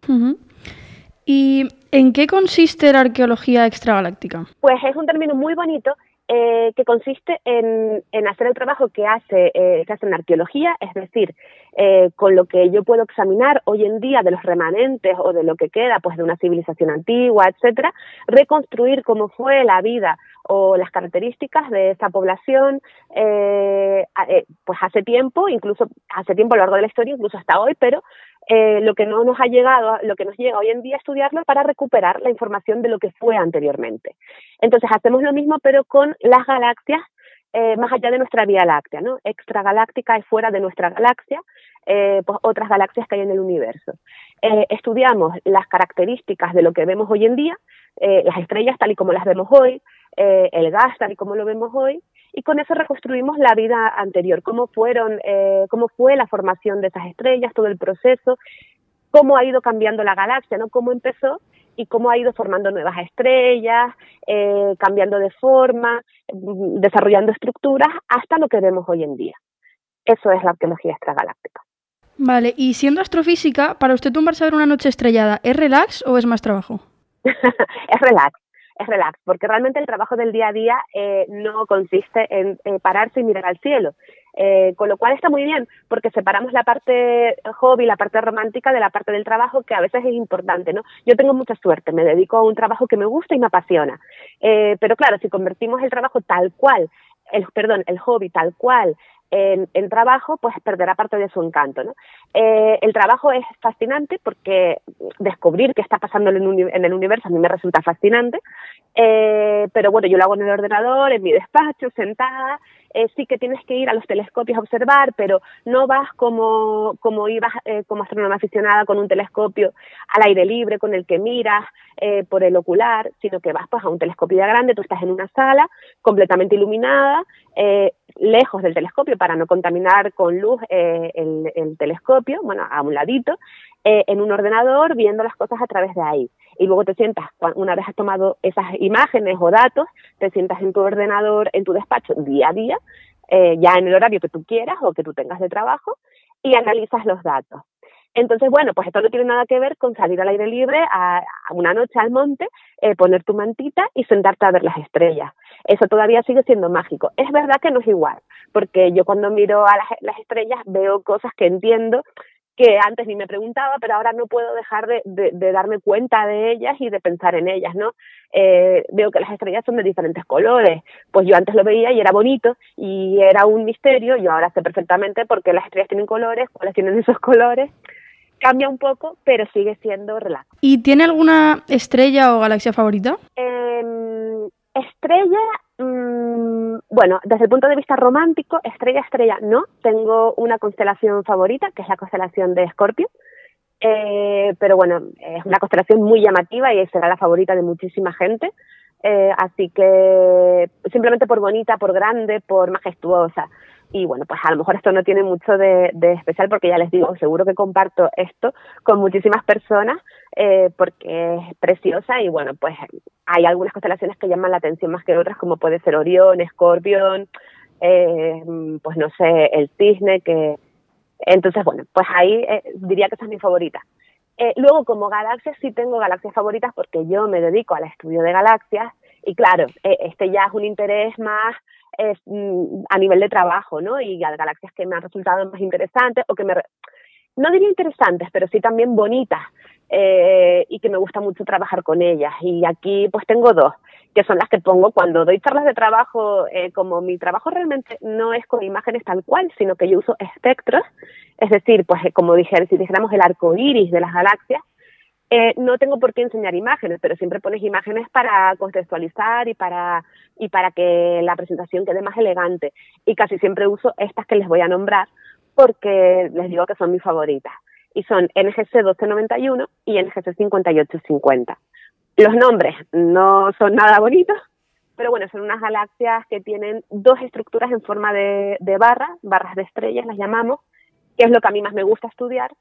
¿Y en qué consiste la arqueología extragaláctica? Pues es un término muy bonito eh, que consiste en, en, hacer el trabajo que hace, eh, que hace en arqueología, es decir, eh, con lo que yo puedo examinar hoy en día de los remanentes o de lo que queda pues de una civilización antigua, etcétera, reconstruir cómo fue la vida o las características de esa población eh, eh, pues hace tiempo, incluso hace tiempo a lo largo de la historia, incluso hasta hoy, pero eh, lo que no nos ha llegado, lo que nos llega hoy en día a estudiarlo para recuperar la información de lo que fue anteriormente. Entonces hacemos lo mismo pero con las galaxias eh, más allá de nuestra Vía Láctea, ¿no? Extragaláctica y fuera de nuestra galaxia, eh, pues otras galaxias que hay en el universo. Eh, estudiamos las características de lo que vemos hoy en día, las estrellas tal y como las vemos hoy, el gas tal y como lo vemos hoy, y con eso reconstruimos la vida anterior, cómo fueron, eh, cómo fue la formación de esas estrellas, todo el proceso, cómo ha ido cambiando la galaxia, ¿no? Cómo empezó y cómo ha ido formando nuevas estrellas, eh, cambiando de forma, mm, desarrollando estructuras hasta lo que vemos hoy en día. Eso es la arqueología extragaláctica. Vale, y siendo astrofísica, para usted tumbarse a ver una noche estrellada, ¿es relax o es más trabajo? es relax, es relax, porque realmente el trabajo del día a día eh, no consiste en eh, pararse y mirar al cielo. Eh, con lo cual está muy bien, porque separamos la parte hobby, la parte romántica de la parte del trabajo, que a veces es importante, ¿no? Yo tengo mucha suerte, me dedico a un trabajo que me gusta y me apasiona. Eh, pero claro, si convertimos el trabajo tal cual, el, perdón, el hobby tal cual en, trabajo, pues perderá parte de su encanto. Eh, el trabajo es fascinante porque descubrir qué está pasando en, el universo a mí me resulta fascinante, eh, pero bueno, yo lo hago en el ordenador, en mi despacho, sentada, eh, sí que tienes que ir a los telescopios a observar, pero no vas como, como ibas como astrónoma aficionada con un telescopio al aire libre con el que miras por el ocular, sino que vas pues a un telescopio ya grande, tú estás en una sala completamente iluminada, lejos del telescopio para no contaminar con luz eh, el, el, telescopio, bueno, a un ladito, eh, en un ordenador viendo las cosas a través de ahí. Y luego te sientas, una vez has tomado esas imágenes o datos, te sientas en tu ordenador, en tu despacho día a día, eh, ya en el horario que tú quieras o que tú tengas de trabajo, y analizas los datos. Entonces, bueno, pues esto no tiene nada que ver con salir al aire libre a, a una noche al monte, eh, poner tu mantita y sentarte a ver las estrellas. Eso todavía sigue siendo mágico. Es verdad que no es igual, porque yo cuando miro a las, las estrellas veo cosas que entiendo que antes ni me preguntaba, pero ahora no puedo dejar de, de, de darme cuenta de ellas y de pensar en ellas, ¿no? Eh, veo que las estrellas son de diferentes colores, pues yo antes lo veía y era bonito y era un misterio, yo ahora sé perfectamente por qué las estrellas tienen colores, cuáles tienen esos colores, cambia un poco, pero sigue siendo relax. ¿Y tiene alguna estrella o galaxia favorita? Eh, estrella, mmm, bueno, desde el punto de vista romántico, estrella, estrella, no. Tengo una constelación favorita, que es la constelación de Escorpio. Eh, pero bueno, es una constelación muy llamativa y será la favorita de muchísima gente. Eh, así que simplemente por bonita, por grande, por majestuosa. Y bueno, pues a lo mejor esto no tiene mucho de, especial porque ya les digo, seguro que comparto esto con muchísimas personas eh, porque es preciosa y bueno, pues hay algunas constelaciones que llaman la atención más que otras, como puede ser Orión, Escorpión, eh, pues no sé, el cisne, que entonces bueno, pues ahí eh, diría que esa es mi favorita. luego, como galaxias, sí tengo galaxias favoritas porque yo me dedico al estudio de galaxias y claro, este ya es un interés más es, mm, a nivel de trabajo, ¿no? Y a galaxias que me han resultado más interesantes o que me, no diría interesantes, pero sí también bonitas eh, y que me gusta mucho trabajar con ellas. Y aquí pues tengo dos, que son las que pongo cuando doy charlas de trabajo, eh, como mi trabajo realmente no es con imágenes tal cual, sino que yo uso espectros, es decir, pues como dije, si dijéramos el arco iris de las galaxias, eh, no tengo por qué enseñar imágenes, pero siempre pones imágenes para contextualizar y para, y para que la presentación quede más elegante. Y casi siempre uso estas que les voy a nombrar porque les digo que son mis favoritas. Y son NGC 1291 y NGC 5850. Los nombres no son nada bonitos, pero bueno, son unas galaxias que tienen dos estructuras en forma de, de barra, barras de estrellas las llamamos, que es lo que a mí más me gusta estudiar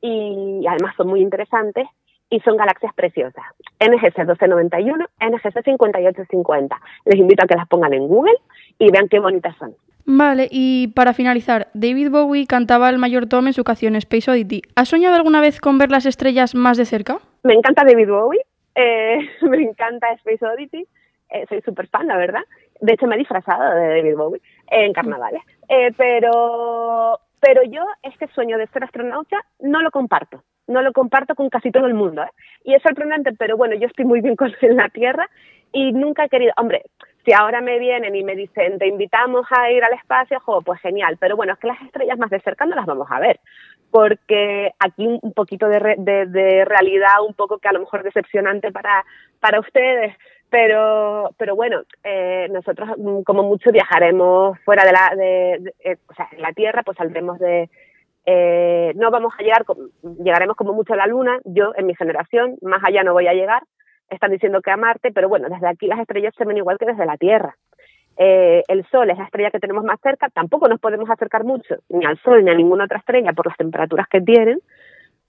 y además son muy interesantes y son galaxias preciosas. NGC 1291, NGC 5850. Les invito a que las pongan en Google y vean qué bonitas son. Vale, y para finalizar, David Bowie cantaba el mayor tome en su canción Space Oddity. ¿Has soñado alguna vez con ver las estrellas más de cerca? Me encanta David Bowie, eh, me encanta Space Oddity, eh, soy súper fan, la verdad. De hecho, me he disfrazado de David Bowie en carnavales. Eh, pero, pero yo este sueño de ser astronauta no lo comparto no lo comparto con casi todo el mundo. ¿eh? Y es sorprendente, pero bueno, yo estoy muy bien con en la Tierra y nunca he querido, hombre, si ahora me vienen y me dicen, te invitamos a ir al espacio, pues genial, pero bueno, es que las estrellas más de cerca no las vamos a ver, porque aquí un poquito de, de, realidad, un poco que a lo mejor decepcionante para, para ustedes, pero, pero bueno, eh, nosotros mm, como mucho viajaremos fuera de la, de, eh, o sea, en la Tierra, pues saldremos de, eh, no vamos a llegar, llegaremos como mucho a la Luna, yo en mi generación, más allá no voy a llegar, están diciendo que a Marte, pero bueno, desde aquí las estrellas se ven igual que desde la Tierra. Eh, el Sol es la estrella que tenemos más cerca, tampoco nos podemos acercar mucho, ni al Sol ni a ninguna otra estrella por las temperaturas que tienen,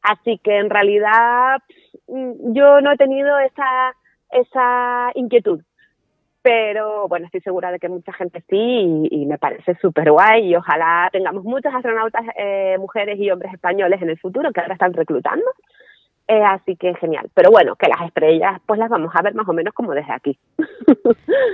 así que en realidad mm, yo no he tenido esa, esa inquietud. Pero bueno, estoy segura de que mucha gente sí y, me parece súper guay y ojalá tengamos muchos astronautas, eh, mujeres y hombres españoles en el futuro que ahora están reclutando eh, así que genial. Pero bueno, que las estrellas pues las vamos a ver más o menos como desde aquí.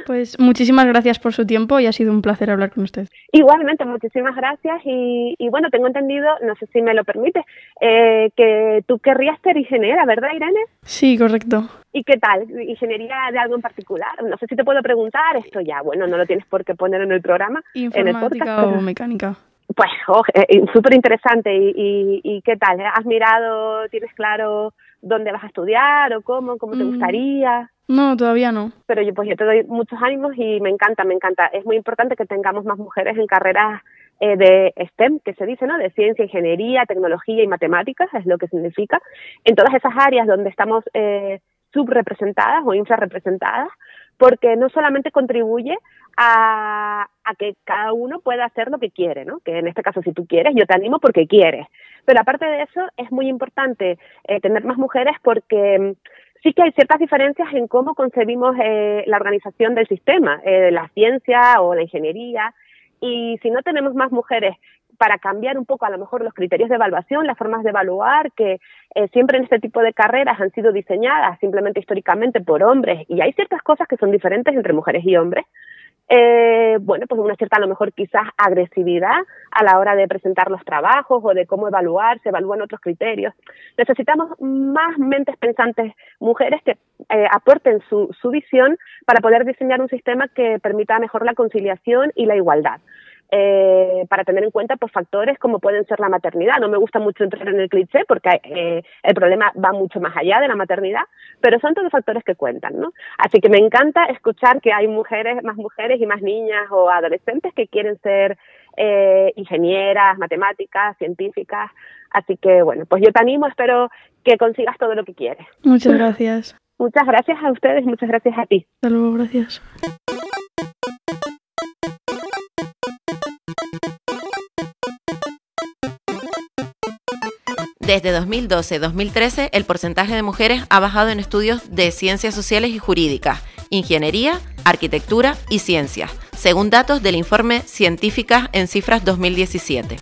Pues muchísimas gracias por su tiempo y ha sido un placer hablar con usted. Igualmente, muchísimas gracias y, bueno, tengo entendido, no sé si me lo permite, eh, que tú querrías ser ingeniera, ¿verdad, Irene? Sí, correcto. ¿Y qué tal? ¿Ingeniería de algo en particular? No sé si te puedo preguntar esto ya. Bueno, no lo tienes por qué poner en el programa. Informática o mecánica. Pues, oh, eh, súper interesante. ¿Y, y, qué tal? ¿Has mirado, tienes claro dónde vas a estudiar o cómo, cómo te mm. gustaría? No, todavía no. Pero yo, pues yo te doy muchos ánimos y me encanta, me encanta. Es muy importante que tengamos más mujeres en carreras eh, de STEM, que se dice, ¿no? De ciencia, ingeniería, tecnología y matemáticas, es lo que significa. En todas esas áreas donde estamos eh, subrepresentadas o infrarrepresentadas, porque no solamente contribuye a, que cada uno pueda hacer lo que quiere, ¿no? Que en este caso si tú quieres, yo te animo porque quieres. Pero aparte de eso, es muy importante eh, tener más mujeres porque mm, sí que hay ciertas diferencias en cómo concebimos eh, la organización del sistema, eh, la ciencia o la ingeniería. Y si no tenemos más mujeres para cambiar un poco a lo mejor los criterios de evaluación, las formas de evaluar, que eh, siempre en este tipo de carreras han sido diseñadas simplemente históricamente por hombres y hay ciertas cosas que son diferentes entre mujeres y hombres. Eh, bueno, pues una cierta a lo mejor quizás agresividad a la hora de presentar los trabajos o de cómo evaluar, se evalúan otros criterios. Necesitamos más mentes pensantes mujeres que eh, aporten su, su visión para poder diseñar un sistema que permita mejor la conciliación y la igualdad eh, para tener en cuenta pues, factores como pueden ser la maternidad. No me gusta mucho entrar en el cliché porque eh, el problema va mucho más allá de la maternidad, pero son todos factores que cuentan. ¿no? Así que me encanta escuchar que hay mujeres, más mujeres y más niñas o adolescentes que quieren ser eh, ingenieras, matemáticas, científicas. Así que bueno, pues yo te animo, espero que consigas todo lo que quieres. Muchas gracias. Muchas gracias a ustedes, muchas gracias a ti. Hasta luego, gracias. Desde 2012-2013, el porcentaje de mujeres ha bajado en estudios de ciencias sociales y jurídicas, ingeniería, arquitectura y ciencias, según datos del informe Científicas en Cifras 2017.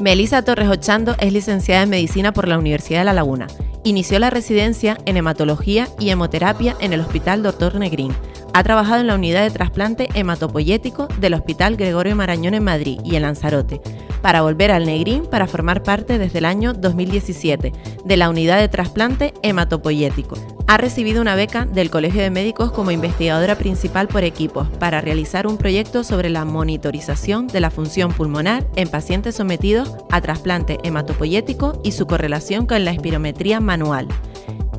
Melissa Torres Ochando es licenciada en Medicina por la Universidad de La Laguna. Inició la residencia en hematología y hemoterapia en el Hospital Dr. Negrín. Ha trabajado en la unidad de trasplante hematopoyético del Hospital Gregorio Marañón en Madrid y en Lanzarote, para volver al Negrín para formar parte desde el año 2017 de la unidad de trasplante hematopoyético. Ha recibido una beca del Colegio de Médicos como investigadora principal por equipos para realizar un proyecto sobre la monitorización de la función pulmonar en pacientes sometidos a trasplante hematopoyético y su correlación con la espirometría manual.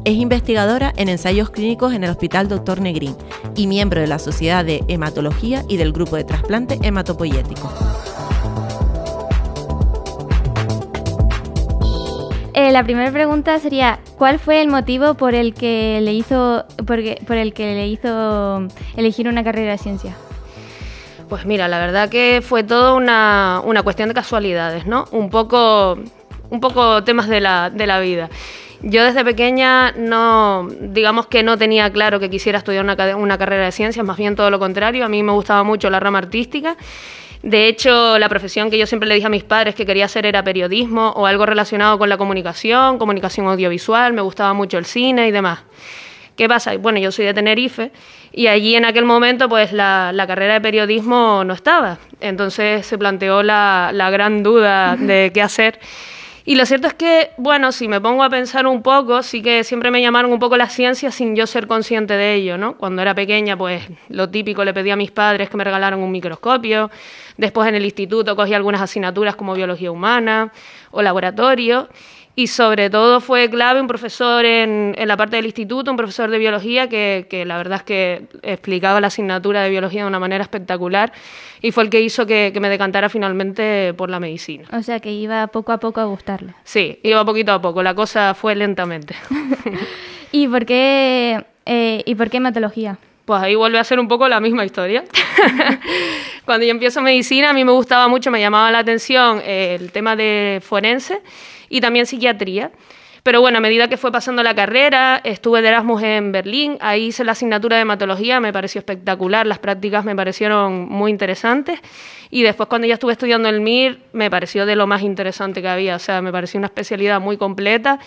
Es investigadora en ensayos clínicos en el Hospital Dr. Negrín y miembro de la Sociedad de Hematología y del Grupo de Trasplante Hematopoyético. Eh, la primera pregunta sería, ¿cuál fue el motivo por el que le hizo, por, por el que le hizo elegir una carrera de ciencia? Pues mira, la verdad que fue todo una, una cuestión de casualidades, ¿no? Un poco, un poco temas de la, de la vida. Yo desde pequeña no, digamos que no tenía claro que quisiera estudiar una, carrera de ciencias, más bien todo lo contrario. A mí me gustaba mucho la rama artística de hecho, la profesión que yo siempre le dije a mis padres que quería hacer era periodismo o algo relacionado con la comunicación, comunicación audiovisual, me gustaba mucho el cine y demás. ¿Qué pasa? Bueno, yo soy de Tenerife y allí en aquel momento pues la, carrera de periodismo no estaba. Entonces se planteó la, la gran duda de qué hacer. Y lo cierto es que, bueno, si me pongo a pensar un poco, sí que siempre me llamaron un poco la ciencia sin yo ser consciente de ello, ¿no? Cuando era pequeña, pues lo típico, le pedí a mis padres que me regalaran un microscopio. Después en el instituto cogí algunas asignaturas como biología humana o laboratorio y sobre todo fue clave un profesor en, en, la parte del instituto, un profesor de biología que, que, la verdad es que explicaba la asignatura de biología de una manera espectacular y fue el que hizo que, que me decantara finalmente por la medicina. O sea que iba poco a poco a gustarle. Sí, iba poquito a poco, la cosa fue lentamente. ¿Y por qué, eh, ¿y por qué hematología? Pues ahí vuelve a ser un poco la misma historia. Cuando yo empiezo medicina, a mí me gustaba mucho, me llamaba la atención el tema de forense y también psiquiatría. Pero bueno, a medida que fue pasando la carrera, estuve de Erasmus en Berlín, ahí hice la asignatura de hematología, me pareció espectacular, las prácticas me parecieron muy interesantes. Y después cuando ya estuve estudiando el MIR, me pareció de lo más interesante que había, o sea, me pareció una especialidad muy completa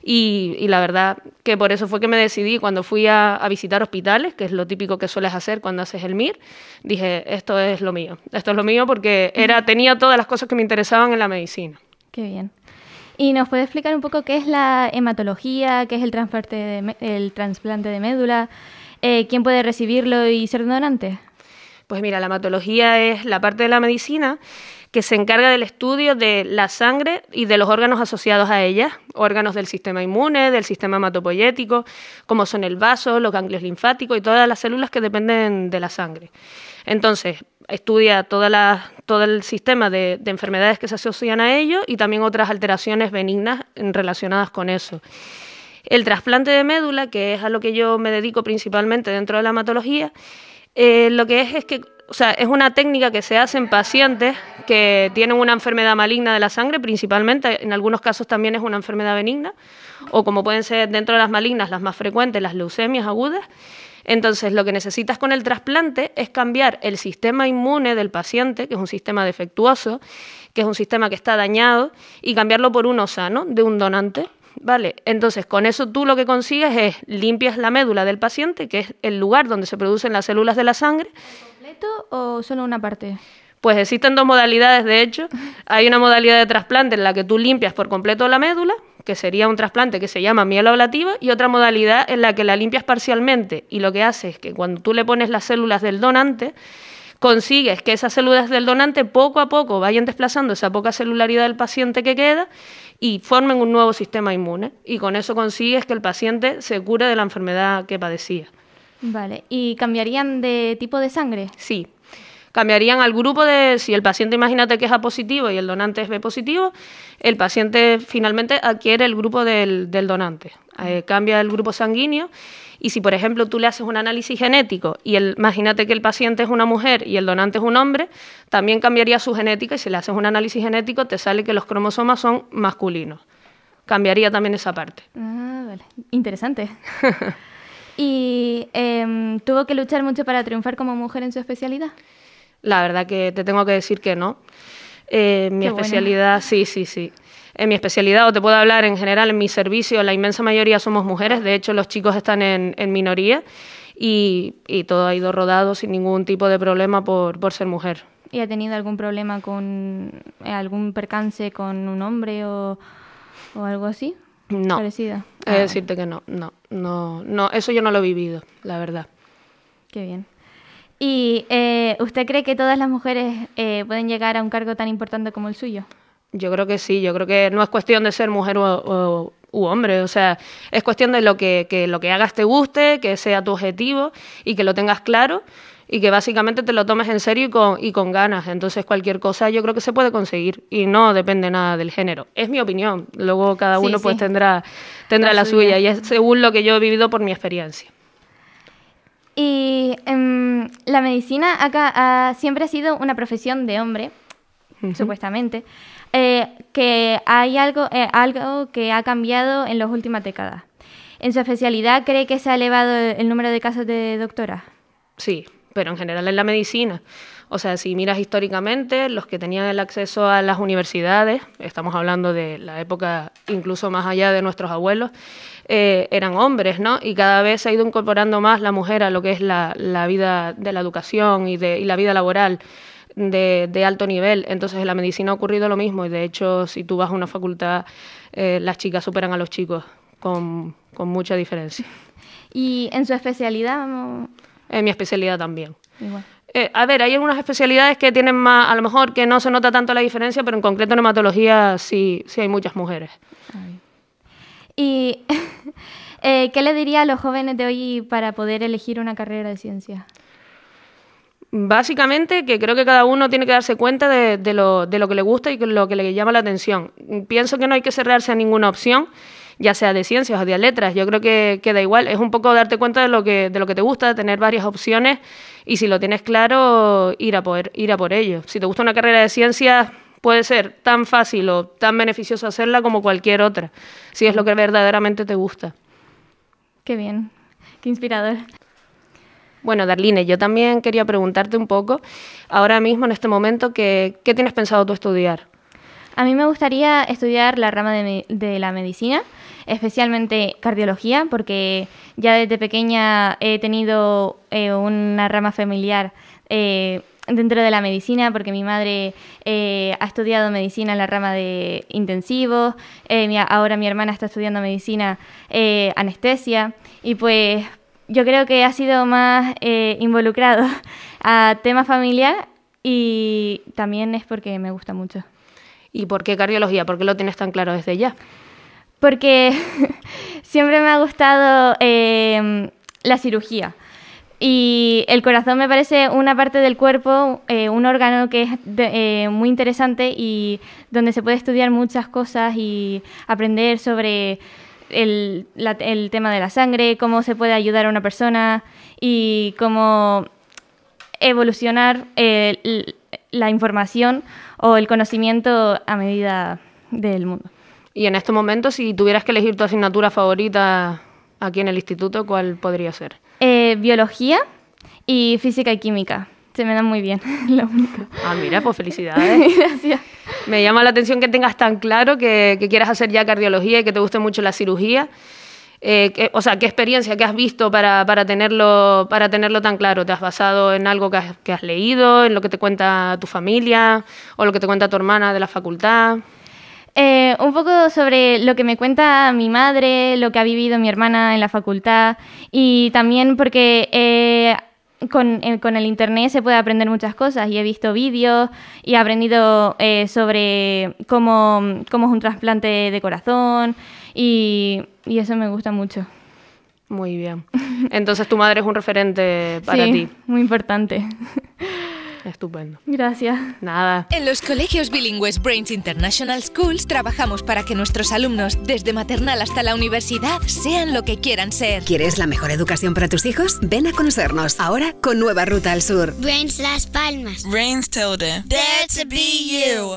y, y la verdad que por eso fue que me decidí cuando fui a, a, visitar hospitales, que es lo típico que sueles hacer cuando haces el MIR, dije, esto es lo mío, esto es lo mío porque era, tenía todas las cosas que me interesaban en la medicina. Qué bien. ¿Y nos puede explicar un poco qué es la hematología, qué es el de, el trasplante de médula, eh, quién puede recibirlo y ser donante? Pues mira, la hematología es la parte de la medicina que se encarga del estudio de la sangre y de los órganos asociados a ella, órganos del sistema inmune, del sistema hematopoyético, como son el vaso, los ganglios linfáticos y todas las células que dependen de la sangre. Entonces, estudia toda la, todo el sistema de, de, enfermedades que se asocian a ello y también otras alteraciones benignas relacionadas con eso. El trasplante de médula, que es a lo que yo me dedico principalmente dentro de la hematología, eh, lo que es es que o sea, es una técnica que se hace en pacientes que tienen una enfermedad maligna de la sangre, principalmente, en algunos casos también es una enfermedad benigna, o como pueden ser dentro de las malignas las más frecuentes, las leucemias agudas. Entonces, lo que necesitas con el trasplante es cambiar el sistema inmune del paciente, que es un sistema defectuoso, que es un sistema que está dañado, y cambiarlo por uno sano, de un donante. Vale, entonces con eso tú lo que consigues es limpias la médula del paciente, que es el lugar donde se producen las células de la sangre. ¿Completo o solo una parte? Pues existen dos modalidades, de hecho. Hay una modalidad de trasplante en la que tú limpias por completo la médula, que sería un trasplante que se llama mieloablativa, y otra modalidad en la que la limpias parcialmente y lo que hace es que cuando tú le pones las células del donante, consigues que esas células del donante poco a poco vayan desplazando esa poca celularidad del paciente que queda y formen un nuevo sistema inmune. Y con eso consigues que el paciente se cure de la enfermedad que padecía. Vale, ¿y cambiarían de tipo de sangre? Sí. Cambiarían al grupo de, si el paciente imagínate que es A positivo y el donante es B positivo, el paciente finalmente adquiere el grupo del, donante. Eh, cambia el grupo sanguíneo y si, por ejemplo, tú le haces un análisis genético y el, imagínate que el paciente es una mujer y el donante es un hombre, también cambiaría su genética y si le haces un análisis genético te sale que los cromosomas son masculinos. Cambiaría también esa parte. Ah, vale. Interesante. ¿Y em, tuvo que luchar mucho para triunfar como mujer en su especialidad? La verdad que te tengo que decir que no. Eh, mi especialidad, sí, sí, sí. En mi especialidad, o te puedo hablar en general, en mi servicio, la inmensa mayoría somos mujeres, de hecho los chicos están en, minoría y, todo ha ido rodado sin ningún tipo de problema por, por ser mujer. ¿Y ha tenido algún problema con eh, algún percance con un hombre o, o algo así? No. Parecida. Ah. decirte que no, no, no, no, eso yo no lo he vivido, la verdad. Qué bien. ¿Y eh, usted cree que todas las mujeres eh, pueden llegar a un cargo tan importante como el suyo? Yo creo que sí, yo creo que no es cuestión de ser mujer o, u hombre, o sea, es cuestión de lo que, que, lo que hagas te guste, que sea tu objetivo y que lo tengas claro y que básicamente te lo tomes en serio y con, y con ganas. Entonces cualquier cosa yo creo que se puede conseguir y no depende nada del género. Es mi opinión, luego cada uno pues tendrá, tendrá la, suya y es según lo que yo he vivido por mi experiencia. Y em, la medicina acá siempre ha sido una profesión de hombre, supuestamente, eh, que hay algo, eh, algo que ha cambiado en las últimas décadas. ¿En su especialidad cree que se ha elevado el número de casos de doctora? Sí, pero en general en la medicina. O sea, si miras históricamente, los que tenían el acceso a las universidades, estamos hablando de la época incluso más allá de nuestros abuelos, eh, eran hombres, ¿no? Y cada vez se ha ido incorporando más la mujer a lo que es la, vida de la educación y, de, la vida laboral. De, alto nivel. Entonces en la medicina ha ocurrido lo mismo y de hecho si tú vas a una facultad eh, las chicas superan a los chicos con, con, mucha diferencia. ¿Y en su especialidad? En mi especialidad también. Igual. Eh, a ver, hay algunas especialidades que tienen más, a lo mejor que no se nota tanto la diferencia, pero en concreto en hematología sí, sí hay muchas mujeres. ¿Y eh, qué le diría a los jóvenes de hoy para poder elegir una carrera de ciencia? Básicamente que creo que cada uno tiene que darse cuenta de, lo, de lo que le gusta y de lo que le llama la atención. Pienso que no hay que cerrarse a ninguna opción, ya sea de ciencias o de letras. Yo creo que, que da igual, es un poco darte cuenta de lo que, de lo que te gusta, tener varias opciones y si lo tienes claro, ir a, poder, ir a por ello. Si te gusta una carrera de ciencias, puede ser tan fácil o tan beneficioso hacerla como cualquier otra, si es lo que verdaderamente te gusta. Qué bien, qué inspirador. Bueno, Darline, yo también quería preguntarte un poco, ahora mismo, en este momento, ¿qué, qué tienes pensado tú estudiar? A mí me gustaría estudiar la rama de, de, la medicina, especialmente cardiología, porque ya desde pequeña he tenido eh, una rama familiar eh, dentro de la medicina, porque mi madre eh, ha estudiado medicina en la rama de intensivos, eh, ahora mi hermana está estudiando medicina eh, anestesia, y pues yo creo que ha sido más involucrado a tema familiar y también es porque me gusta mucho. ¿Y por qué cardiología? ¿Por qué lo tienes tan claro desde ya? Porque siempre me ha gustado la cirugía. Y el corazón me parece una parte del cuerpo, eh, un órgano que es eh, muy interesante y donde se puede estudiar muchas cosas y aprender sobre el, tema de la sangre, cómo se puede ayudar a una persona y cómo evolucionar eh, la información o el conocimiento a medida del mundo. Y en este momento, si tuvieras que elegir tu asignatura favorita aquí en el instituto, ¿cuál podría ser? Eh, biología y física y química. Se me dan muy bien, Ah, mira, pues felicidades. Gracias. Me llama la atención que tengas tan claro que, quieras hacer ya cardiología y que te guste mucho la cirugía. Eh, o sea, ¿qué experiencia que has visto para, para, tenerlo, para tenerlo tan claro? ¿Te has basado en algo que has, leído, en lo que te cuenta tu familia o lo que te cuenta tu hermana de la facultad? Eh, un poco sobre lo que me cuenta mi madre, lo que ha vivido mi hermana en la facultad y también porque eh, con, el internet se puede aprender muchas cosas y he visto vídeos y he aprendido sobre cómo, es un trasplante de corazón y, eso me gusta mucho. Muy bien. Entonces tu madre es un referente para sí, ti. Muy importante. Estupendo. Gracias. Nada. En los colegios bilingües Brains International Schools trabajamos para que nuestros alumnos, desde maternal hasta la universidad, sean lo que quieran ser. ¿Quieres la mejor educación para tus hijos? Ven a conocernos ahora con nueva ruta al sur. Brains Las Palmas. Brains Tilde. To be you.